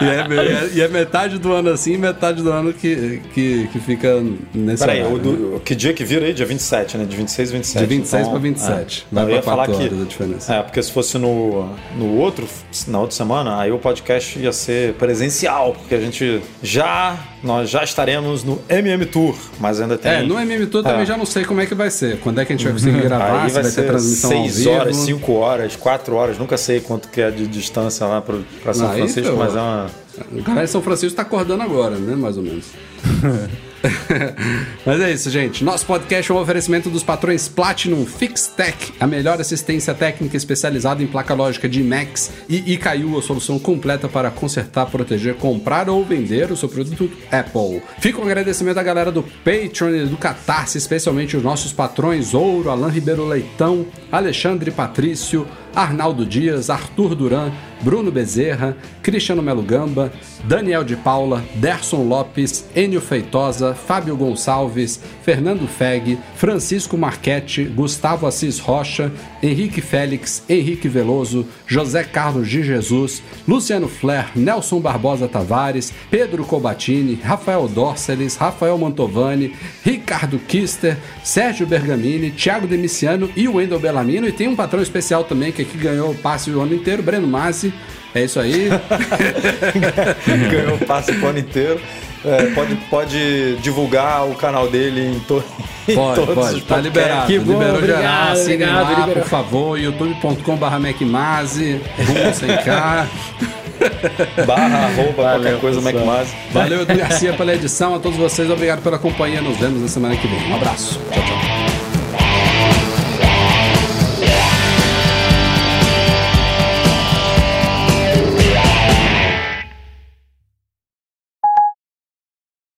E é, e é metade do ano assim, metade do ano que, que, que fica nesse Peraí, horário. o do- que dia que vira aí? Dia 27, né? De 26 a 27. De 26 então, pra 27. É. Vai Eu pra ia falar quatro que, horas a diferença. É, porque se fosse no, no outro, na outra semana, aí o podcast ia ser presencial, porque a gente já, nós já estaremos no MM Tour, mas ainda tem... É, no MM Tour também É. já não sei como é que vai ser. Quando é que a gente vai conseguir gravar, Aí se vai, vai ter transmissão ao 6 vivo. horas, 5 horas, 4 horas, nunca sei quanto que é de distância lá pro, pra São Aí, Francisco, mas é uma... O cara de São Francisco tá acordando agora, né? Mais ou menos. Mas é isso, gente. Nosso podcast é um oferecimento dos patrões Platinum FixTech, a melhor assistência técnica especializada em placa lógica de Macs e ICAIU, a solução completa para consertar, proteger, comprar ou vender o seu produto Apple. Fica um agradecimento à galera do Patreon e do Catarse, especialmente os nossos patrões Ouro, Alain Ribeiro Leitão, Alexandre Patrício, Arnaldo Dias, Arthur Duran, Bruno Bezerra, Cristiano Melo Gamba, Daniel de Paula, Derson Lopes, Enio Feitosa, Fábio Gonçalves, Fernando Feg, Francisco Marchetti, Gustavo Assis Rocha, Henrique Félix, Henrique Veloso, José Carlos de Jesus, Luciano Flair, Nelson Barbosa Tavares, Pedro Cobatini, Rafael Dorceles, Rafael Mantovani, Ricardo Kister, Sérgio Bergamini, Thiago Demiciano e Wendel Bellamino. E tem um patrão especial também que aqui ganhou o passe o ano inteiro, Breno Massi. É isso aí. Ganhou passe o ano inteiro. É, pode, pode divulgar o canal dele em, to em Pode, todos pode, os tá podcasts. liberado. Que bom, liberou obrigado, geral. Assinem obrigado, lá, liberou. por favor, youtube.com.br MacMazi, rumo sem K. Barra, arroba, Valeu, qualquer coisa, pessoal. MacMaz. Valeu, Edu Garcia, pela edição. A todos vocês, obrigado pela companhia. Nos vemos na semana que vem. Um abraço. Tchau, tchau.